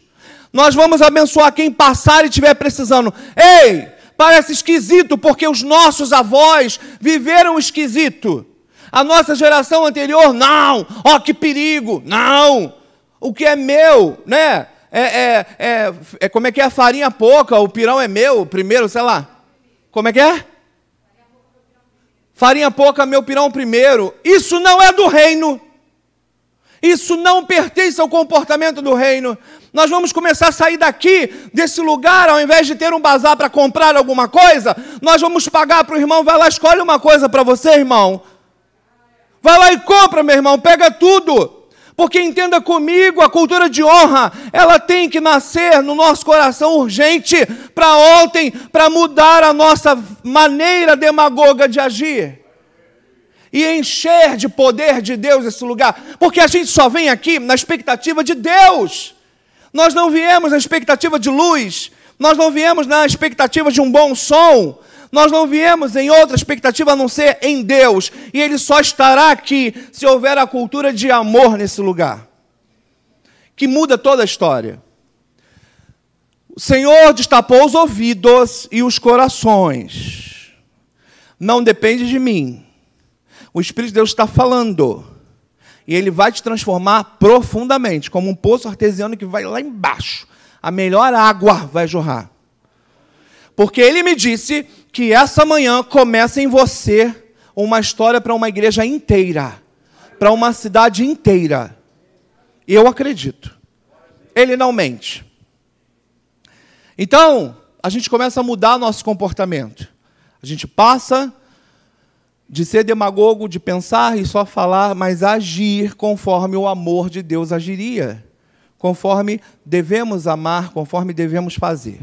Nós vamos abençoar quem passar e estiver precisando. Ei, parece esquisito porque os nossos avós viveram esquisito. A nossa geração anterior, não, ó que perigo, não. O que é meu, né? É, é, é, é, como é que é a farinha pouca, o pirão é meu, primeiro, sei lá. Como é que é? Farinha pouca, meu pirão primeiro. Isso não é do reino. Isso não pertence ao comportamento do reino. Nós vamos começar a sair daqui, desse lugar, ao invés de ter um bazar para comprar alguma coisa, nós vamos pagar para o irmão, vai lá, escolhe uma coisa para você, irmão. Vai lá e compra, meu irmão, pega tudo. Porque entenda comigo, a cultura de honra, ela tem que nascer no nosso coração urgente para ontem, para mudar a nossa maneira demagoga de agir. E encher de poder de Deus esse lugar. Porque a gente só vem aqui na expectativa de Deus. Nós não viemos na expectativa de luz, Nós não viemos na expectativa de um bom som, nós não viemos em outra expectativa a não ser em Deus, e Ele só estará aqui se houver a cultura de amor nesse lugar, que muda toda a história. O Senhor destapou os ouvidos e os corações. Não depende de mim. O Espírito de Deus está falando. E ele vai te transformar profundamente, como um poço artesiano que vai lá embaixo a melhor água vai jorrar. Porque ele me disse que essa manhã começa em você uma história para uma igreja inteira, para uma cidade inteira. Eu acredito. Ele não mente. Então, a gente começa a mudar nosso comportamento. A gente passa de ser demagogo, de pensar e só falar, mas agir conforme o amor de Deus agiria conforme devemos amar, conforme devemos fazer.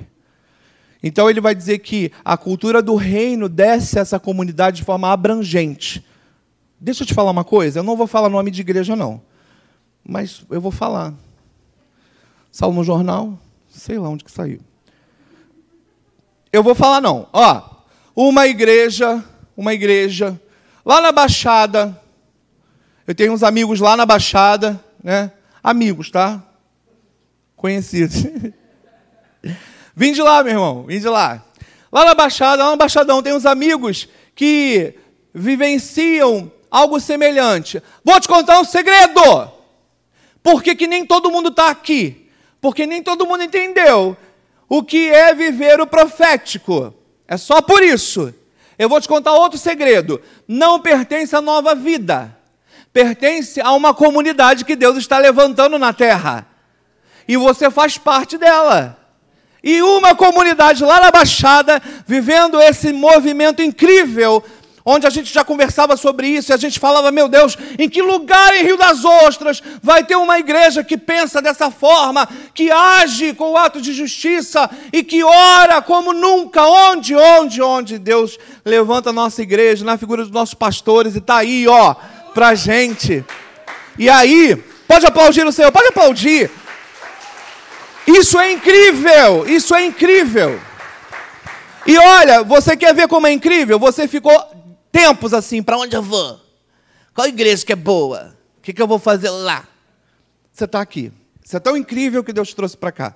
Então ele vai dizer que a cultura do reino desce essa comunidade de forma abrangente. Deixa eu te falar uma coisa, eu não vou falar nome de igreja não, mas eu vou falar. Saiu no jornal, sei lá onde que saiu. Eu vou falar não. Ó, uma igreja, uma igreja lá na Baixada. Eu tenho uns amigos lá na Baixada, né? Amigos, tá? conhecidos. Vim de lá, meu irmão, vim de lá. Lá na Baixada, lá no Baixadão, tem uns amigos que vivenciam algo semelhante. Vou te contar um segredo. Por que, que nem todo mundo está aqui? Porque nem todo mundo entendeu o que é viver o profético. É só por isso. Eu vou te contar outro segredo. Não pertence à nova vida. Pertence a uma comunidade que Deus está levantando na terra e você faz parte dela. E uma comunidade lá na Baixada, vivendo esse movimento incrível, onde a gente já conversava sobre isso, e a gente falava, meu Deus, em que lugar em Rio das Ostras vai ter uma igreja que pensa dessa forma, que age com o ato de justiça e que ora como nunca, onde, onde, onde Deus levanta a nossa igreja, na figura dos nossos pastores, e está aí, ó, pra gente. E aí, pode aplaudir o Senhor, pode aplaudir. Isso é incrível, isso é incrível. E olha, você quer ver como é incrível? Você ficou tempos assim, para onde eu vou? Qual igreja que é boa? O que, que eu vou fazer lá? Você está aqui. Isso é tão incrível que Deus te trouxe para cá.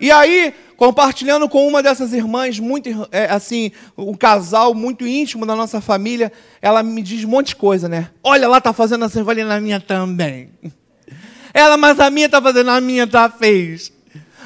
E aí, compartilhando com uma dessas irmãs, muito é, assim, um casal muito íntimo da nossa família, ela me diz um monte de coisa, né? Olha, lá tá fazendo assim, falei, na minha também. Ela, mas a minha tá fazendo, a minha tá fez.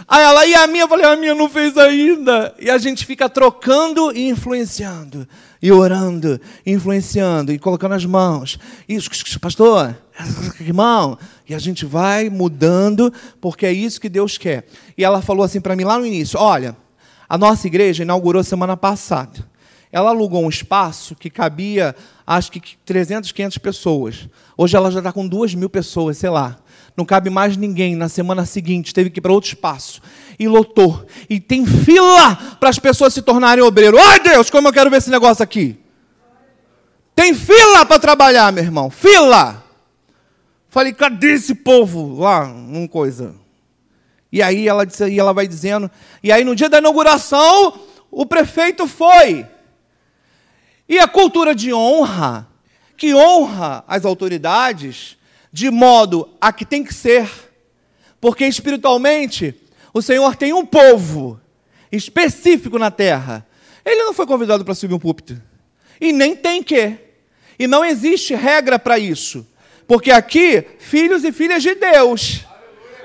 Aí ela, e a minha? Eu falei, a minha não fez ainda. E a gente fica trocando e influenciando. E orando, influenciando, e colocando as mãos. Isso, pastor, irmão. E a gente vai mudando, porque é isso que Deus quer. E ela falou assim para mim lá no início: olha, a nossa igreja inaugurou semana passada. Ela alugou um espaço que cabia, acho que 300, 500 pessoas. Hoje ela já está com 2 mil pessoas, sei lá não cabe mais ninguém. Na semana seguinte, teve que ir para outro espaço. E lotou. E tem fila para as pessoas se tornarem obreiro. Ai Deus, como eu quero ver esse negócio aqui. Tem fila para trabalhar, meu irmão. Fila. Falei, cadê esse povo lá? Uma coisa. E aí ela, disse, e ela vai dizendo. E aí no dia da inauguração, o prefeito foi. E a cultura de honra, que honra as autoridades, de modo a que tem que ser, porque espiritualmente o Senhor tem um povo específico na terra. Ele não foi convidado para subir um púlpito, e nem tem que, e não existe regra para isso, porque aqui, filhos e filhas de Deus,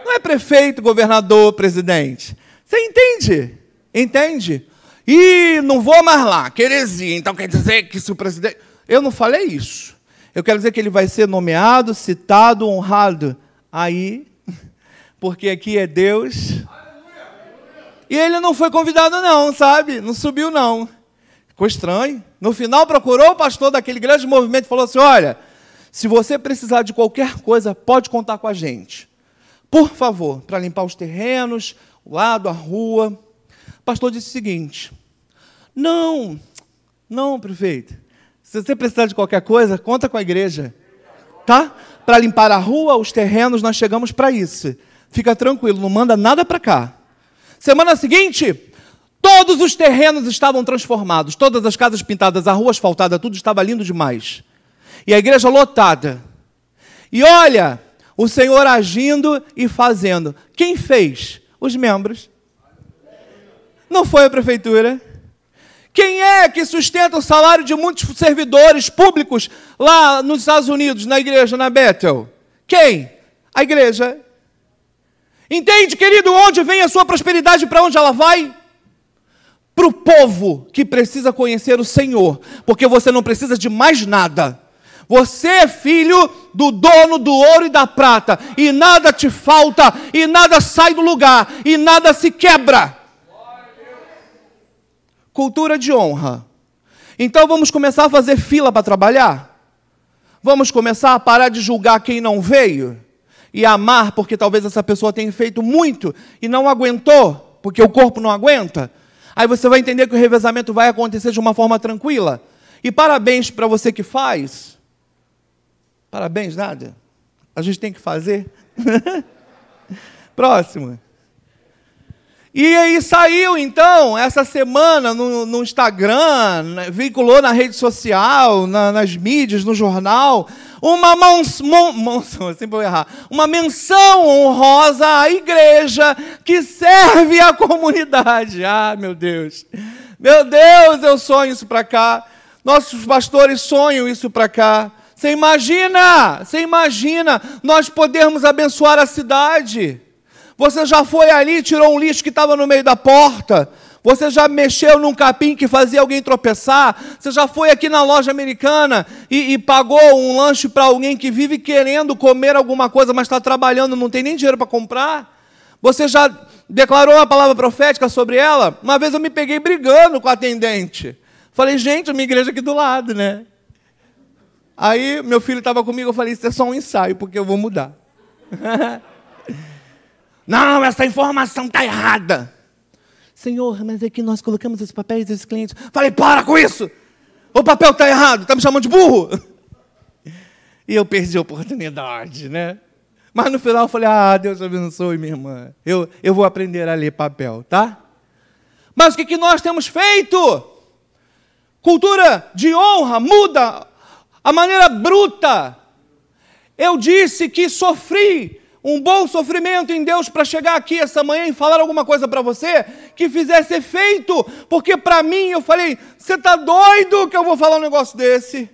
não é prefeito, governador, presidente. Você entende? Entende? E não vou mais lá, queresia, então quer dizer que se o presidente. Eu não falei isso. Eu quero dizer que ele vai ser nomeado, citado, honrado. Aí, porque aqui é Deus. E ele não foi convidado, não, sabe? Não subiu, não. Ficou estranho. No final, procurou o pastor daquele grande movimento e falou assim: Olha, se você precisar de qualquer coisa, pode contar com a gente. Por favor, para limpar os terrenos, o lado, a rua. O pastor disse o seguinte: Não, não, prefeito. Se você precisar de qualquer coisa, conta com a igreja. Tá? Para limpar a rua, os terrenos, nós chegamos para isso. Fica tranquilo, não manda nada para cá. Semana seguinte, Todos os terrenos estavam transformados, todas as casas pintadas, a rua asfaltada, tudo estava lindo demais. E a igreja lotada. E olha, o Senhor agindo e fazendo. Quem fez? Os membros. Não foi a prefeitura. Quem é que sustenta o salário de muitos servidores públicos lá nos Estados Unidos, na igreja, na Bethel? Quem? A igreja. Entende, querido, onde vem a sua prosperidade e para onde ela vai? Para o povo que precisa conhecer o Senhor, porque você não precisa de mais nada. Você é filho do dono do ouro e da prata, e nada te falta, e nada sai do lugar, e nada se quebra. Cultura de honra. Então vamos começar a fazer fila para trabalhar? Vamos começar a parar de julgar quem não veio? E amar porque talvez essa pessoa tenha feito muito e não aguentou, porque o corpo não aguenta? Aí você vai entender que o revezamento vai acontecer de uma forma tranquila. E parabéns para você que faz. Parabéns, Nádia. A gente tem que fazer. Próximo. E aí saiu, então, essa semana no, no Instagram, né, veiculou na rede social, na, nas mídias, no jornal, uma, errar, uma menção honrosa à igreja que serve a comunidade. Ah, meu Deus. Meu Deus, eu sonho isso para cá. Nossos pastores sonham isso para cá. Você imagina, você imagina nós podermos abençoar a cidade. Você já foi ali, tirou um lixo que estava no meio da porta. Você já mexeu num capim que fazia alguém tropeçar? Você já foi aqui na loja americana e, e pagou um lanche para alguém que vive querendo comer alguma coisa, mas está trabalhando, não tem nem dinheiro para comprar? Você já declarou uma palavra profética sobre ela? Uma vez eu me peguei brigando com a atendente. Falei, gente, a minha igreja aqui do lado, né? Aí meu filho estava comigo, eu falei, isso é só um ensaio, porque eu vou mudar. Não, essa informação está errada. Senhor, mas é que nós colocamos os papéis dos clientes. Falei, para com isso! O papel está errado, está me chamando de burro. E eu perdi a oportunidade, né? Mas no final eu falei, ah, Deus abençoe, minha irmã. Eu, eu vou aprender a ler papel, tá? Mas o que, que nós temos feito? Cultura de honra muda a maneira bruta. Eu disse que sofri um bom sofrimento em Deus para chegar aqui essa manhã e falar alguma coisa para você que fizesse efeito, porque para mim eu falei: você está doido que eu vou falar um negócio desse?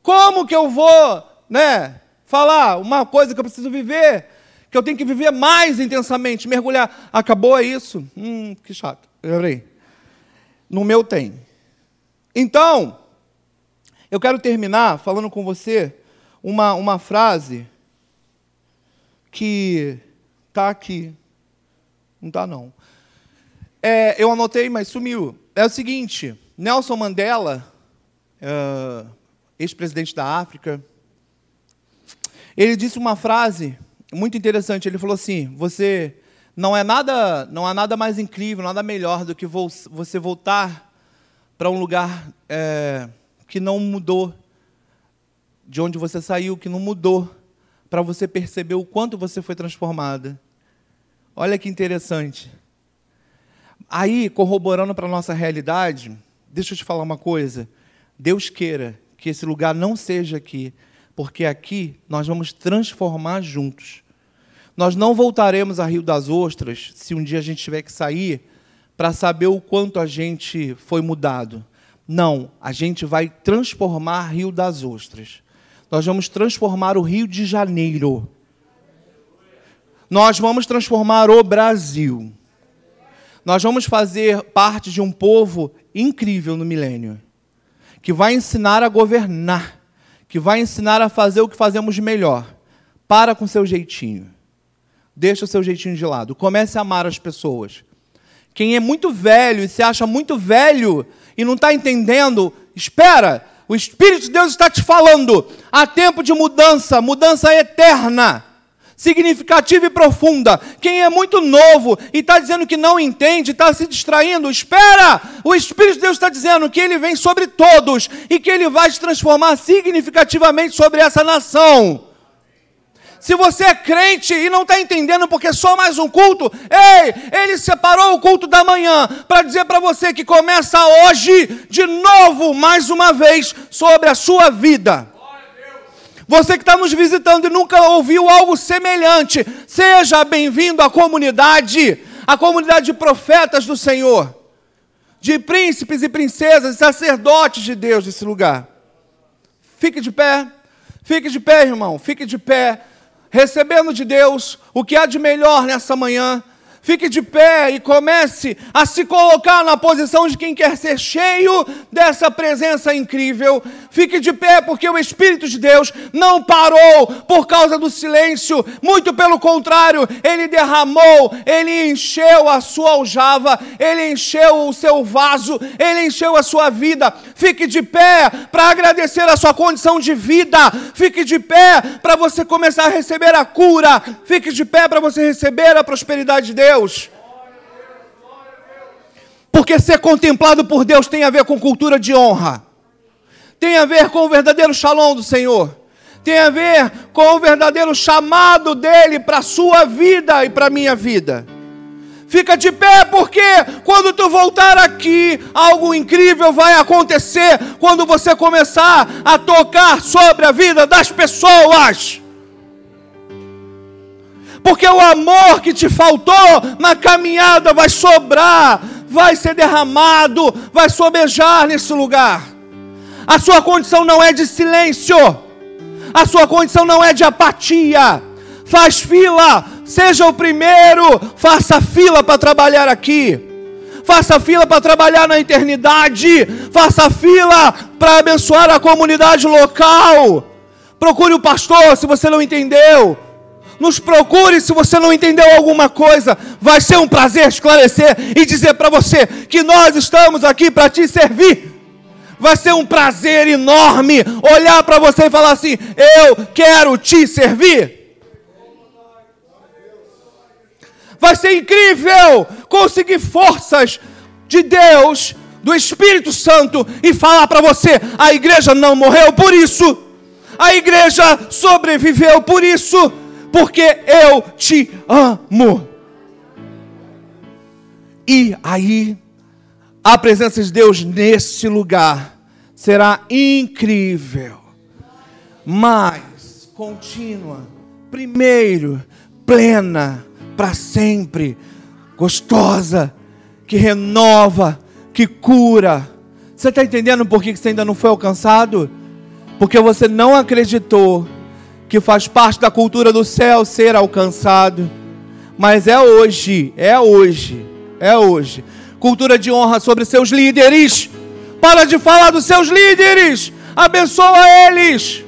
Como que eu vou, né, falar uma coisa que eu preciso viver, que eu tenho que viver mais intensamente, mergulhar? Acabou é isso? Hum, que chato. Lembrei. No meu tem. Então, eu quero terminar falando com você uma, uma frase que está aqui. Não está, não. É, eu anotei, mas sumiu. É o seguinte: Nelson Mandela, uh, ex-presidente da África, ele disse uma frase muito interessante. Ele falou assim: você não é nada, não há nada mais incrível, nada melhor do que você voltar para um lugar é, que não mudou, de onde você saiu, que não mudou, para você perceber o quanto você foi transformada. Olha que interessante. Aí, corroborando para a nossa realidade, deixa eu te falar uma coisa. Deus queira que esse lugar não seja aqui, porque aqui nós vamos transformar juntos. Nós não voltaremos a Rio das Ostras se um dia a gente tiver que sair para saber o quanto a gente foi mudado. Não, a gente vai transformar Rio das Ostras. Nós vamos transformar o Rio de Janeiro. Nós vamos transformar o Brasil. Nós vamos fazer parte de um povo incrível no milênio, que vai ensinar a governar, que vai ensinar a fazer o que fazemos melhor. Para com seu jeitinho. Deixa o seu jeitinho de lado. Comece a amar as pessoas. Quem é muito velho e se acha muito velho e não está entendendo, espera, o Espírito de Deus está te falando. Há tempo de mudança, mudança eterna, significativa e profunda. Quem é muito novo e está dizendo que não entende, está se distraindo, espera! O Espírito de Deus está dizendo que ele vem sobre todos e que ele vai se transformar significativamente sobre essa nação. Se você é crente e não está entendendo porque é só mais um culto, ei, ele separou o culto da manhã para dizer para você que começa hoje, de novo, mais uma vez, sobre a sua vida. Você que está nos visitando e nunca ouviu algo semelhante, seja bem-vindo à comunidade, à comunidade de profetas do Senhor, de príncipes e princesas, sacerdotes de Deus nesse lugar. Fique de pé, fique de pé, irmão, fique de pé recebendo de Deus o que há de melhor nessa manhã. Fique de pé e comece a se colocar na posição de quem quer ser cheio dessa presença incrível. Fique de pé, porque o Espírito de Deus não parou por causa do silêncio, muito pelo contrário, ele derramou, ele encheu a sua aljava, ele encheu o seu vaso, ele encheu a sua vida. Fique de pé para agradecer a sua condição de vida. Fique de pé para você começar a receber a cura. Fique de pé para você receber a prosperidade de Deus. Deus. Porque ser contemplado por Deus tem a ver com cultura de honra, tem a ver com o verdadeiro shalom do Senhor, tem a ver com o verdadeiro chamado dele para a sua vida e para a minha vida. Fica de pé, porque quando tu voltar aqui, algo incrível vai acontecer quando você começar a tocar sobre a vida das pessoas porque o amor que te faltou na caminhada vai sobrar, vai ser derramado, vai sobejar nesse lugar. A sua condição não é de silêncio, a sua condição não é de apatia. Faz fila, seja o primeiro, faça fila para trabalhar aqui. Faça fila para trabalhar na eternidade. Faça fila para abençoar a comunidade local. Procure o pastor se você não entendeu nos procure se você não entendeu alguma coisa. Vai ser um prazer esclarecer e dizer para você que nós estamos aqui para te servir. Vai ser um prazer enorme olhar para você e falar assim: Eu quero te servir. Vai ser incrível conseguir forças de Deus, do Espírito Santo, e falar para você: a igreja não morreu por isso, a igreja sobreviveu por isso porque eu te amo. E aí, a presença de Deus nesse lugar será incrível, mais contínua, primeiro, plena, para sempre, gostosa, que renova, que cura. Você está entendendo por que você ainda não foi alcançado? Porque você não acreditou que faz parte da cultura do céu ser alcançado. Mas é hoje, é hoje, é hoje. Cultura de honra sobre seus líderes. Para de falar dos seus líderes. Abençoa eles.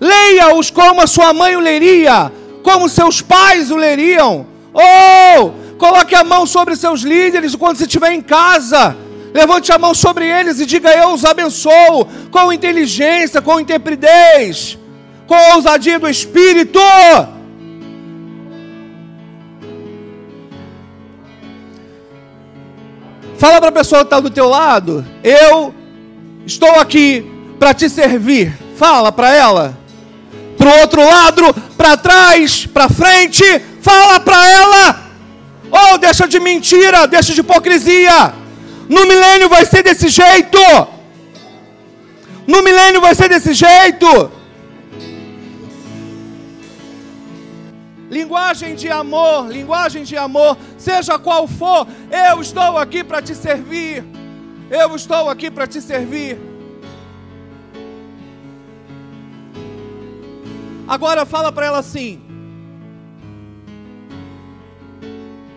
Leia-os como a sua mãe o leria, como seus pais o leriam. Ou oh, coloque a mão sobre seus líderes quando você estiver em casa. Levante a mão sobre eles e diga: Eu os abençoo com inteligência, com intrepidez com ousadia do Espírito. Fala para a pessoa que está do teu lado, eu estou aqui para te servir. Fala para ela. Para o outro lado, para trás, para frente, fala para ela. Oh, deixa de mentira, deixa de hipocrisia. No milênio vai ser desse jeito. No milênio vai ser desse jeito. Linguagem de amor, linguagem de amor, seja qual for, eu estou aqui para te servir. Eu estou aqui para te servir. Agora fala para ela assim: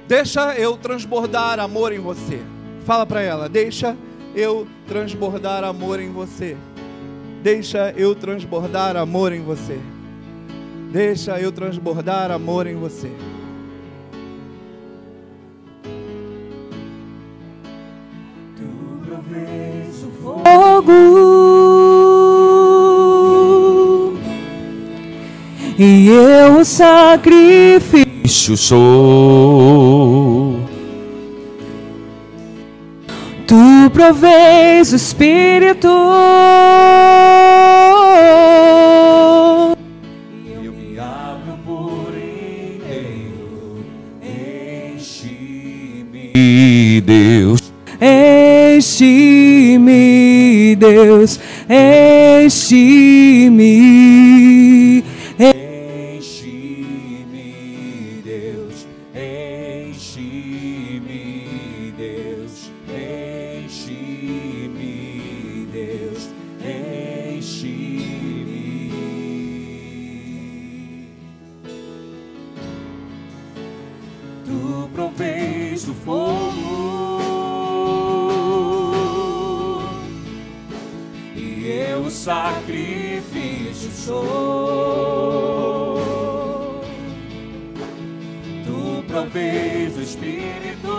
Deixa eu transbordar amor em você. Fala para ela: Deixa eu transbordar amor em você. Deixa eu transbordar amor em você. Deixa eu transbordar amor em você. Tu provês o fogo e eu o sacrifício sou. Tu provês o Espírito Deus. Enche-me, Deus, enche-me. Enche-me, Deus, enche-me, Deus, enche-me, Deus, enche-me. Tu provês do fogo sacrifício sou. Tu provês o Espírito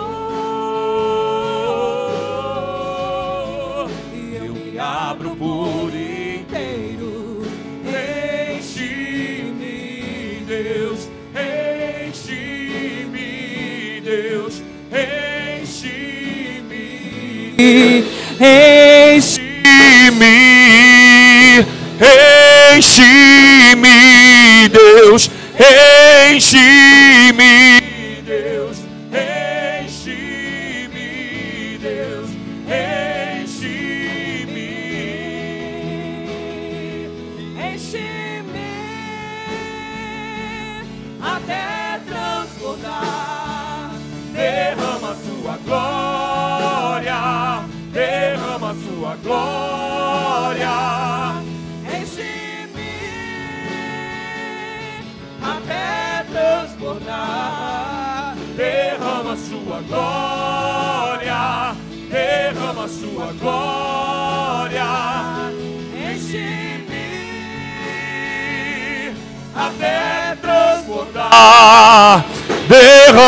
e eu me abro por inteiro. Enche-me, Deus, enche-me, Deus, enche-me, enche-me,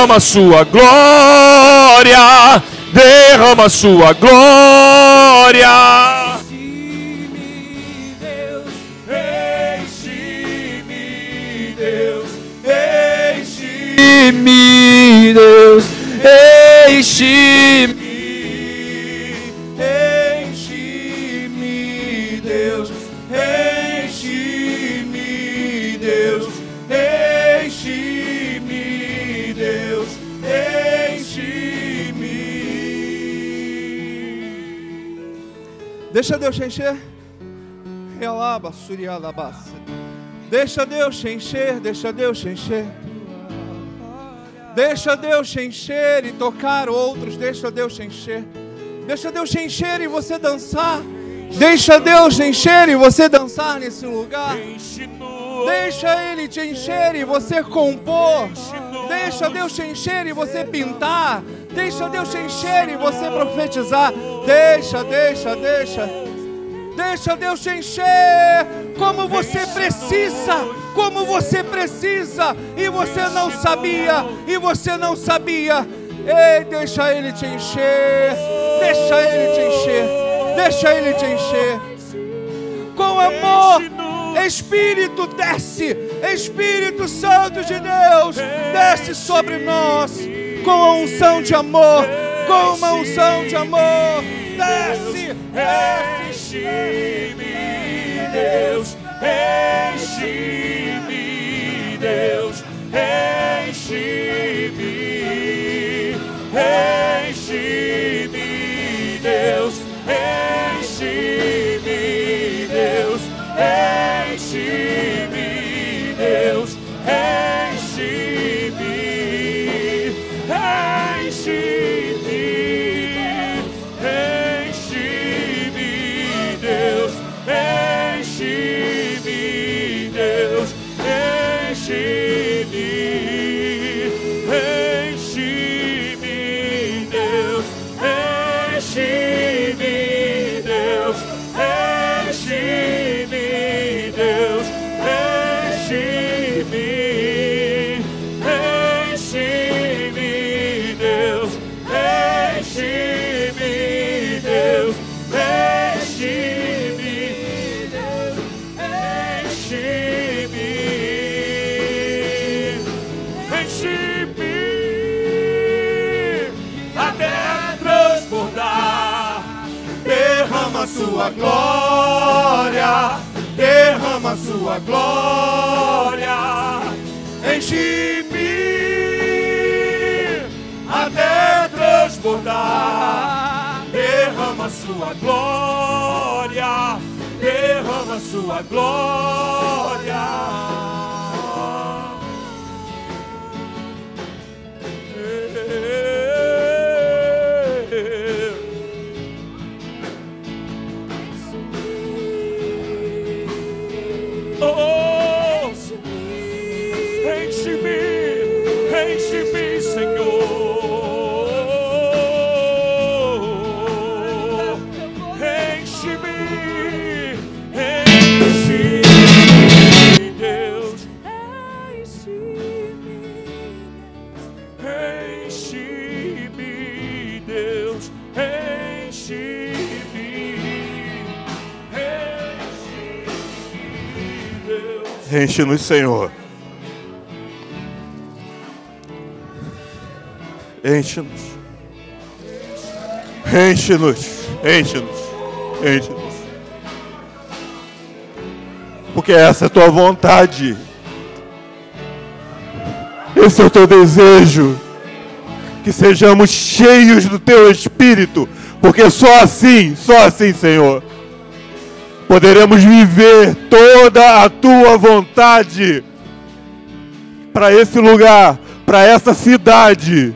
Derrama sua glória, derrama sua glória. Deixa Deus te encher. Deixa Deus te encher, deixa Deus te encher. Deixa Deus te encher e tocar outros, deixa Deus te encher. Deixa Deus te encher e você dançar. Deixa Deus te encher e você dançar nesse lugar. Deixa Ele te encher e você compor. Deixa Deus te encher e você pintar. Deixa Deus te encher e você profetizar. Deixa, deixa, deixa. Deixa Deus te encher como você precisa, como você precisa, e você não sabia, e você não sabia. Ei, deixa Ele te encher, deixa Ele te encher, deixa Ele te encher. Com amor, Espírito desce, Espírito Santo de Deus, desce sobre nós, com a unção de amor, com uma unção de amor, desce. Enche-me, Deus, enche-me, Deus, enche-me, enche-me, Deus, enche-me, Deus, enche-me, Deus, enche-me, glória, derrama sua glória, enche-me até transbordar. Derrama sua glória, derrama sua glória. Enche-nos, Senhor. Enche-nos. Enche-nos. Enche-nos. Enche-nos. Porque essa é a tua vontade. Esse é o teu desejo. Que sejamos cheios do teu espírito. Porque só assim, só assim, Senhor, poderemos viver toda a tua vontade para esse lugar, para essa cidade.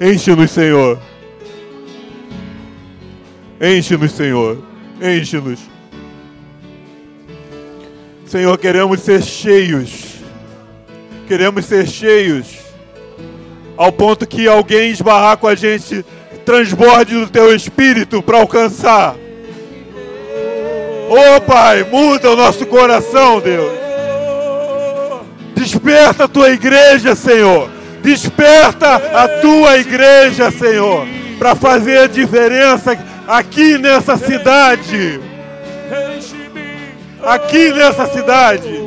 Enche-nos, Senhor. Enche-nos, Senhor. Enche-nos. Senhor, queremos ser cheios. Queremos ser cheios. Ao ponto que alguém esbarrar com a gente, transborde do teu espírito para alcançar. Ô Pai, muda o nosso coração, Deus. Desperta a tua igreja, Senhor. Desperta a tua igreja, Senhor, para fazer a diferença aqui nessa cidade. Aqui nessa cidade.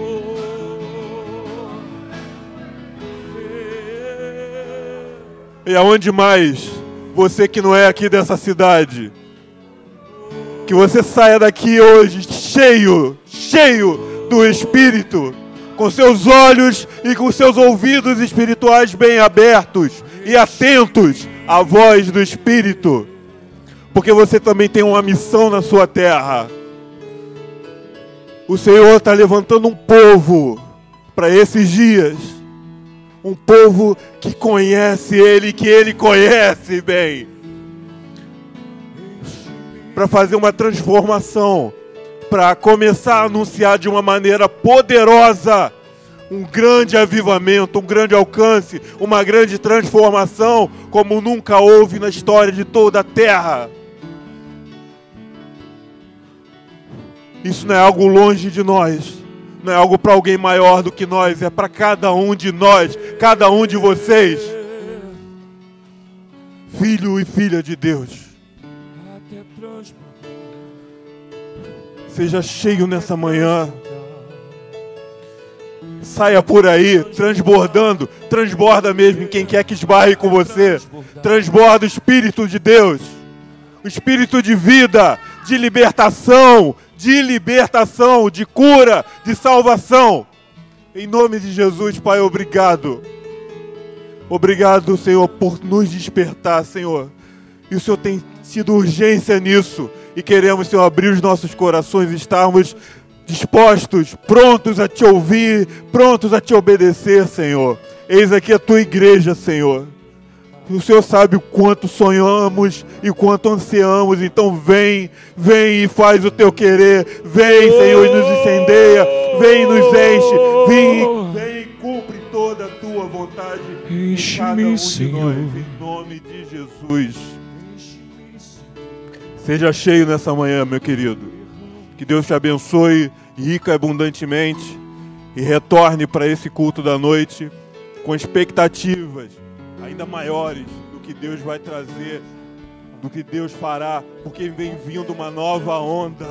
E aonde mais você que não é aqui dessa cidade, que você saia daqui hoje cheio, cheio do Espírito, com seus olhos e com seus ouvidos espirituais bem abertos e atentos à voz do Espírito, porque você também tem uma missão na sua terra. O Senhor está levantando um povo para esses dias, um povo que conhece Ele, que Ele conhece bem. Para fazer uma transformação, para começar a anunciar de uma maneira poderosa. Um grande avivamento, um grande alcance, uma grande transformação, como nunca houve na história de toda a terra. Isso não é algo longe de nós, não é algo para alguém maior do que nós, é para cada um de nós, cada um de vocês, filho e filha de Deus. Seja cheio nessa manhã. Saia por aí, transbordando. Transborda mesmo em quem quer que esbarre com você. Transborda o Espírito de Deus. O Espírito de vida, de libertação, de libertação, de cura, de salvação. Em nome de Jesus, Pai, obrigado. Obrigado, Senhor, por nos despertar, Senhor. E o Senhor tem sido urgência nisso. E queremos, Senhor, abrir os nossos corações e estarmos dispostos, prontos a te ouvir, prontos a te obedecer, Senhor. Eis aqui a tua igreja, Senhor. O Senhor sabe o quanto sonhamos e o quanto ansiamos, então vem, vem e faz o teu querer. Vem, Senhor, e nos incendeia. Vem e nos enche. Vem, vem e cumpre toda a tua vontade. um Enche-me, de Senhor. nós, em nome de Jesus. Seja cheio nessa manhã, meu querido. Que Deus te abençoe rica e abundantemente e retorne para esse culto da noite com expectativas ainda maiores do que Deus vai trazer, do que Deus fará, porque vem vindo uma nova onda.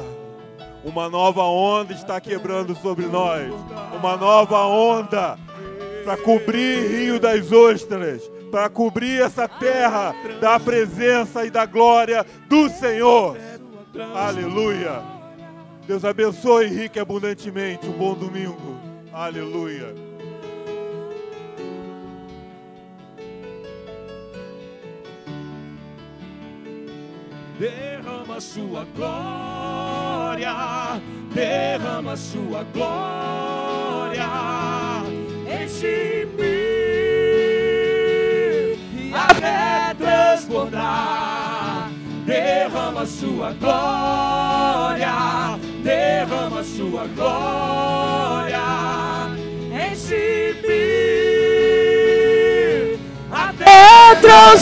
Uma nova onda está quebrando sobre nós. Uma nova onda para cobrir Rio das Ostras, para cobrir essa terra da presença e da glória do Senhor. Aleluia. Deus abençoe e abundantemente. Um bom domingo. Aleluia. derrama sua glória, derrama sua glória, enche-me até transbordar, derrama sua glória, derrama sua glória, enche-me até transbordar.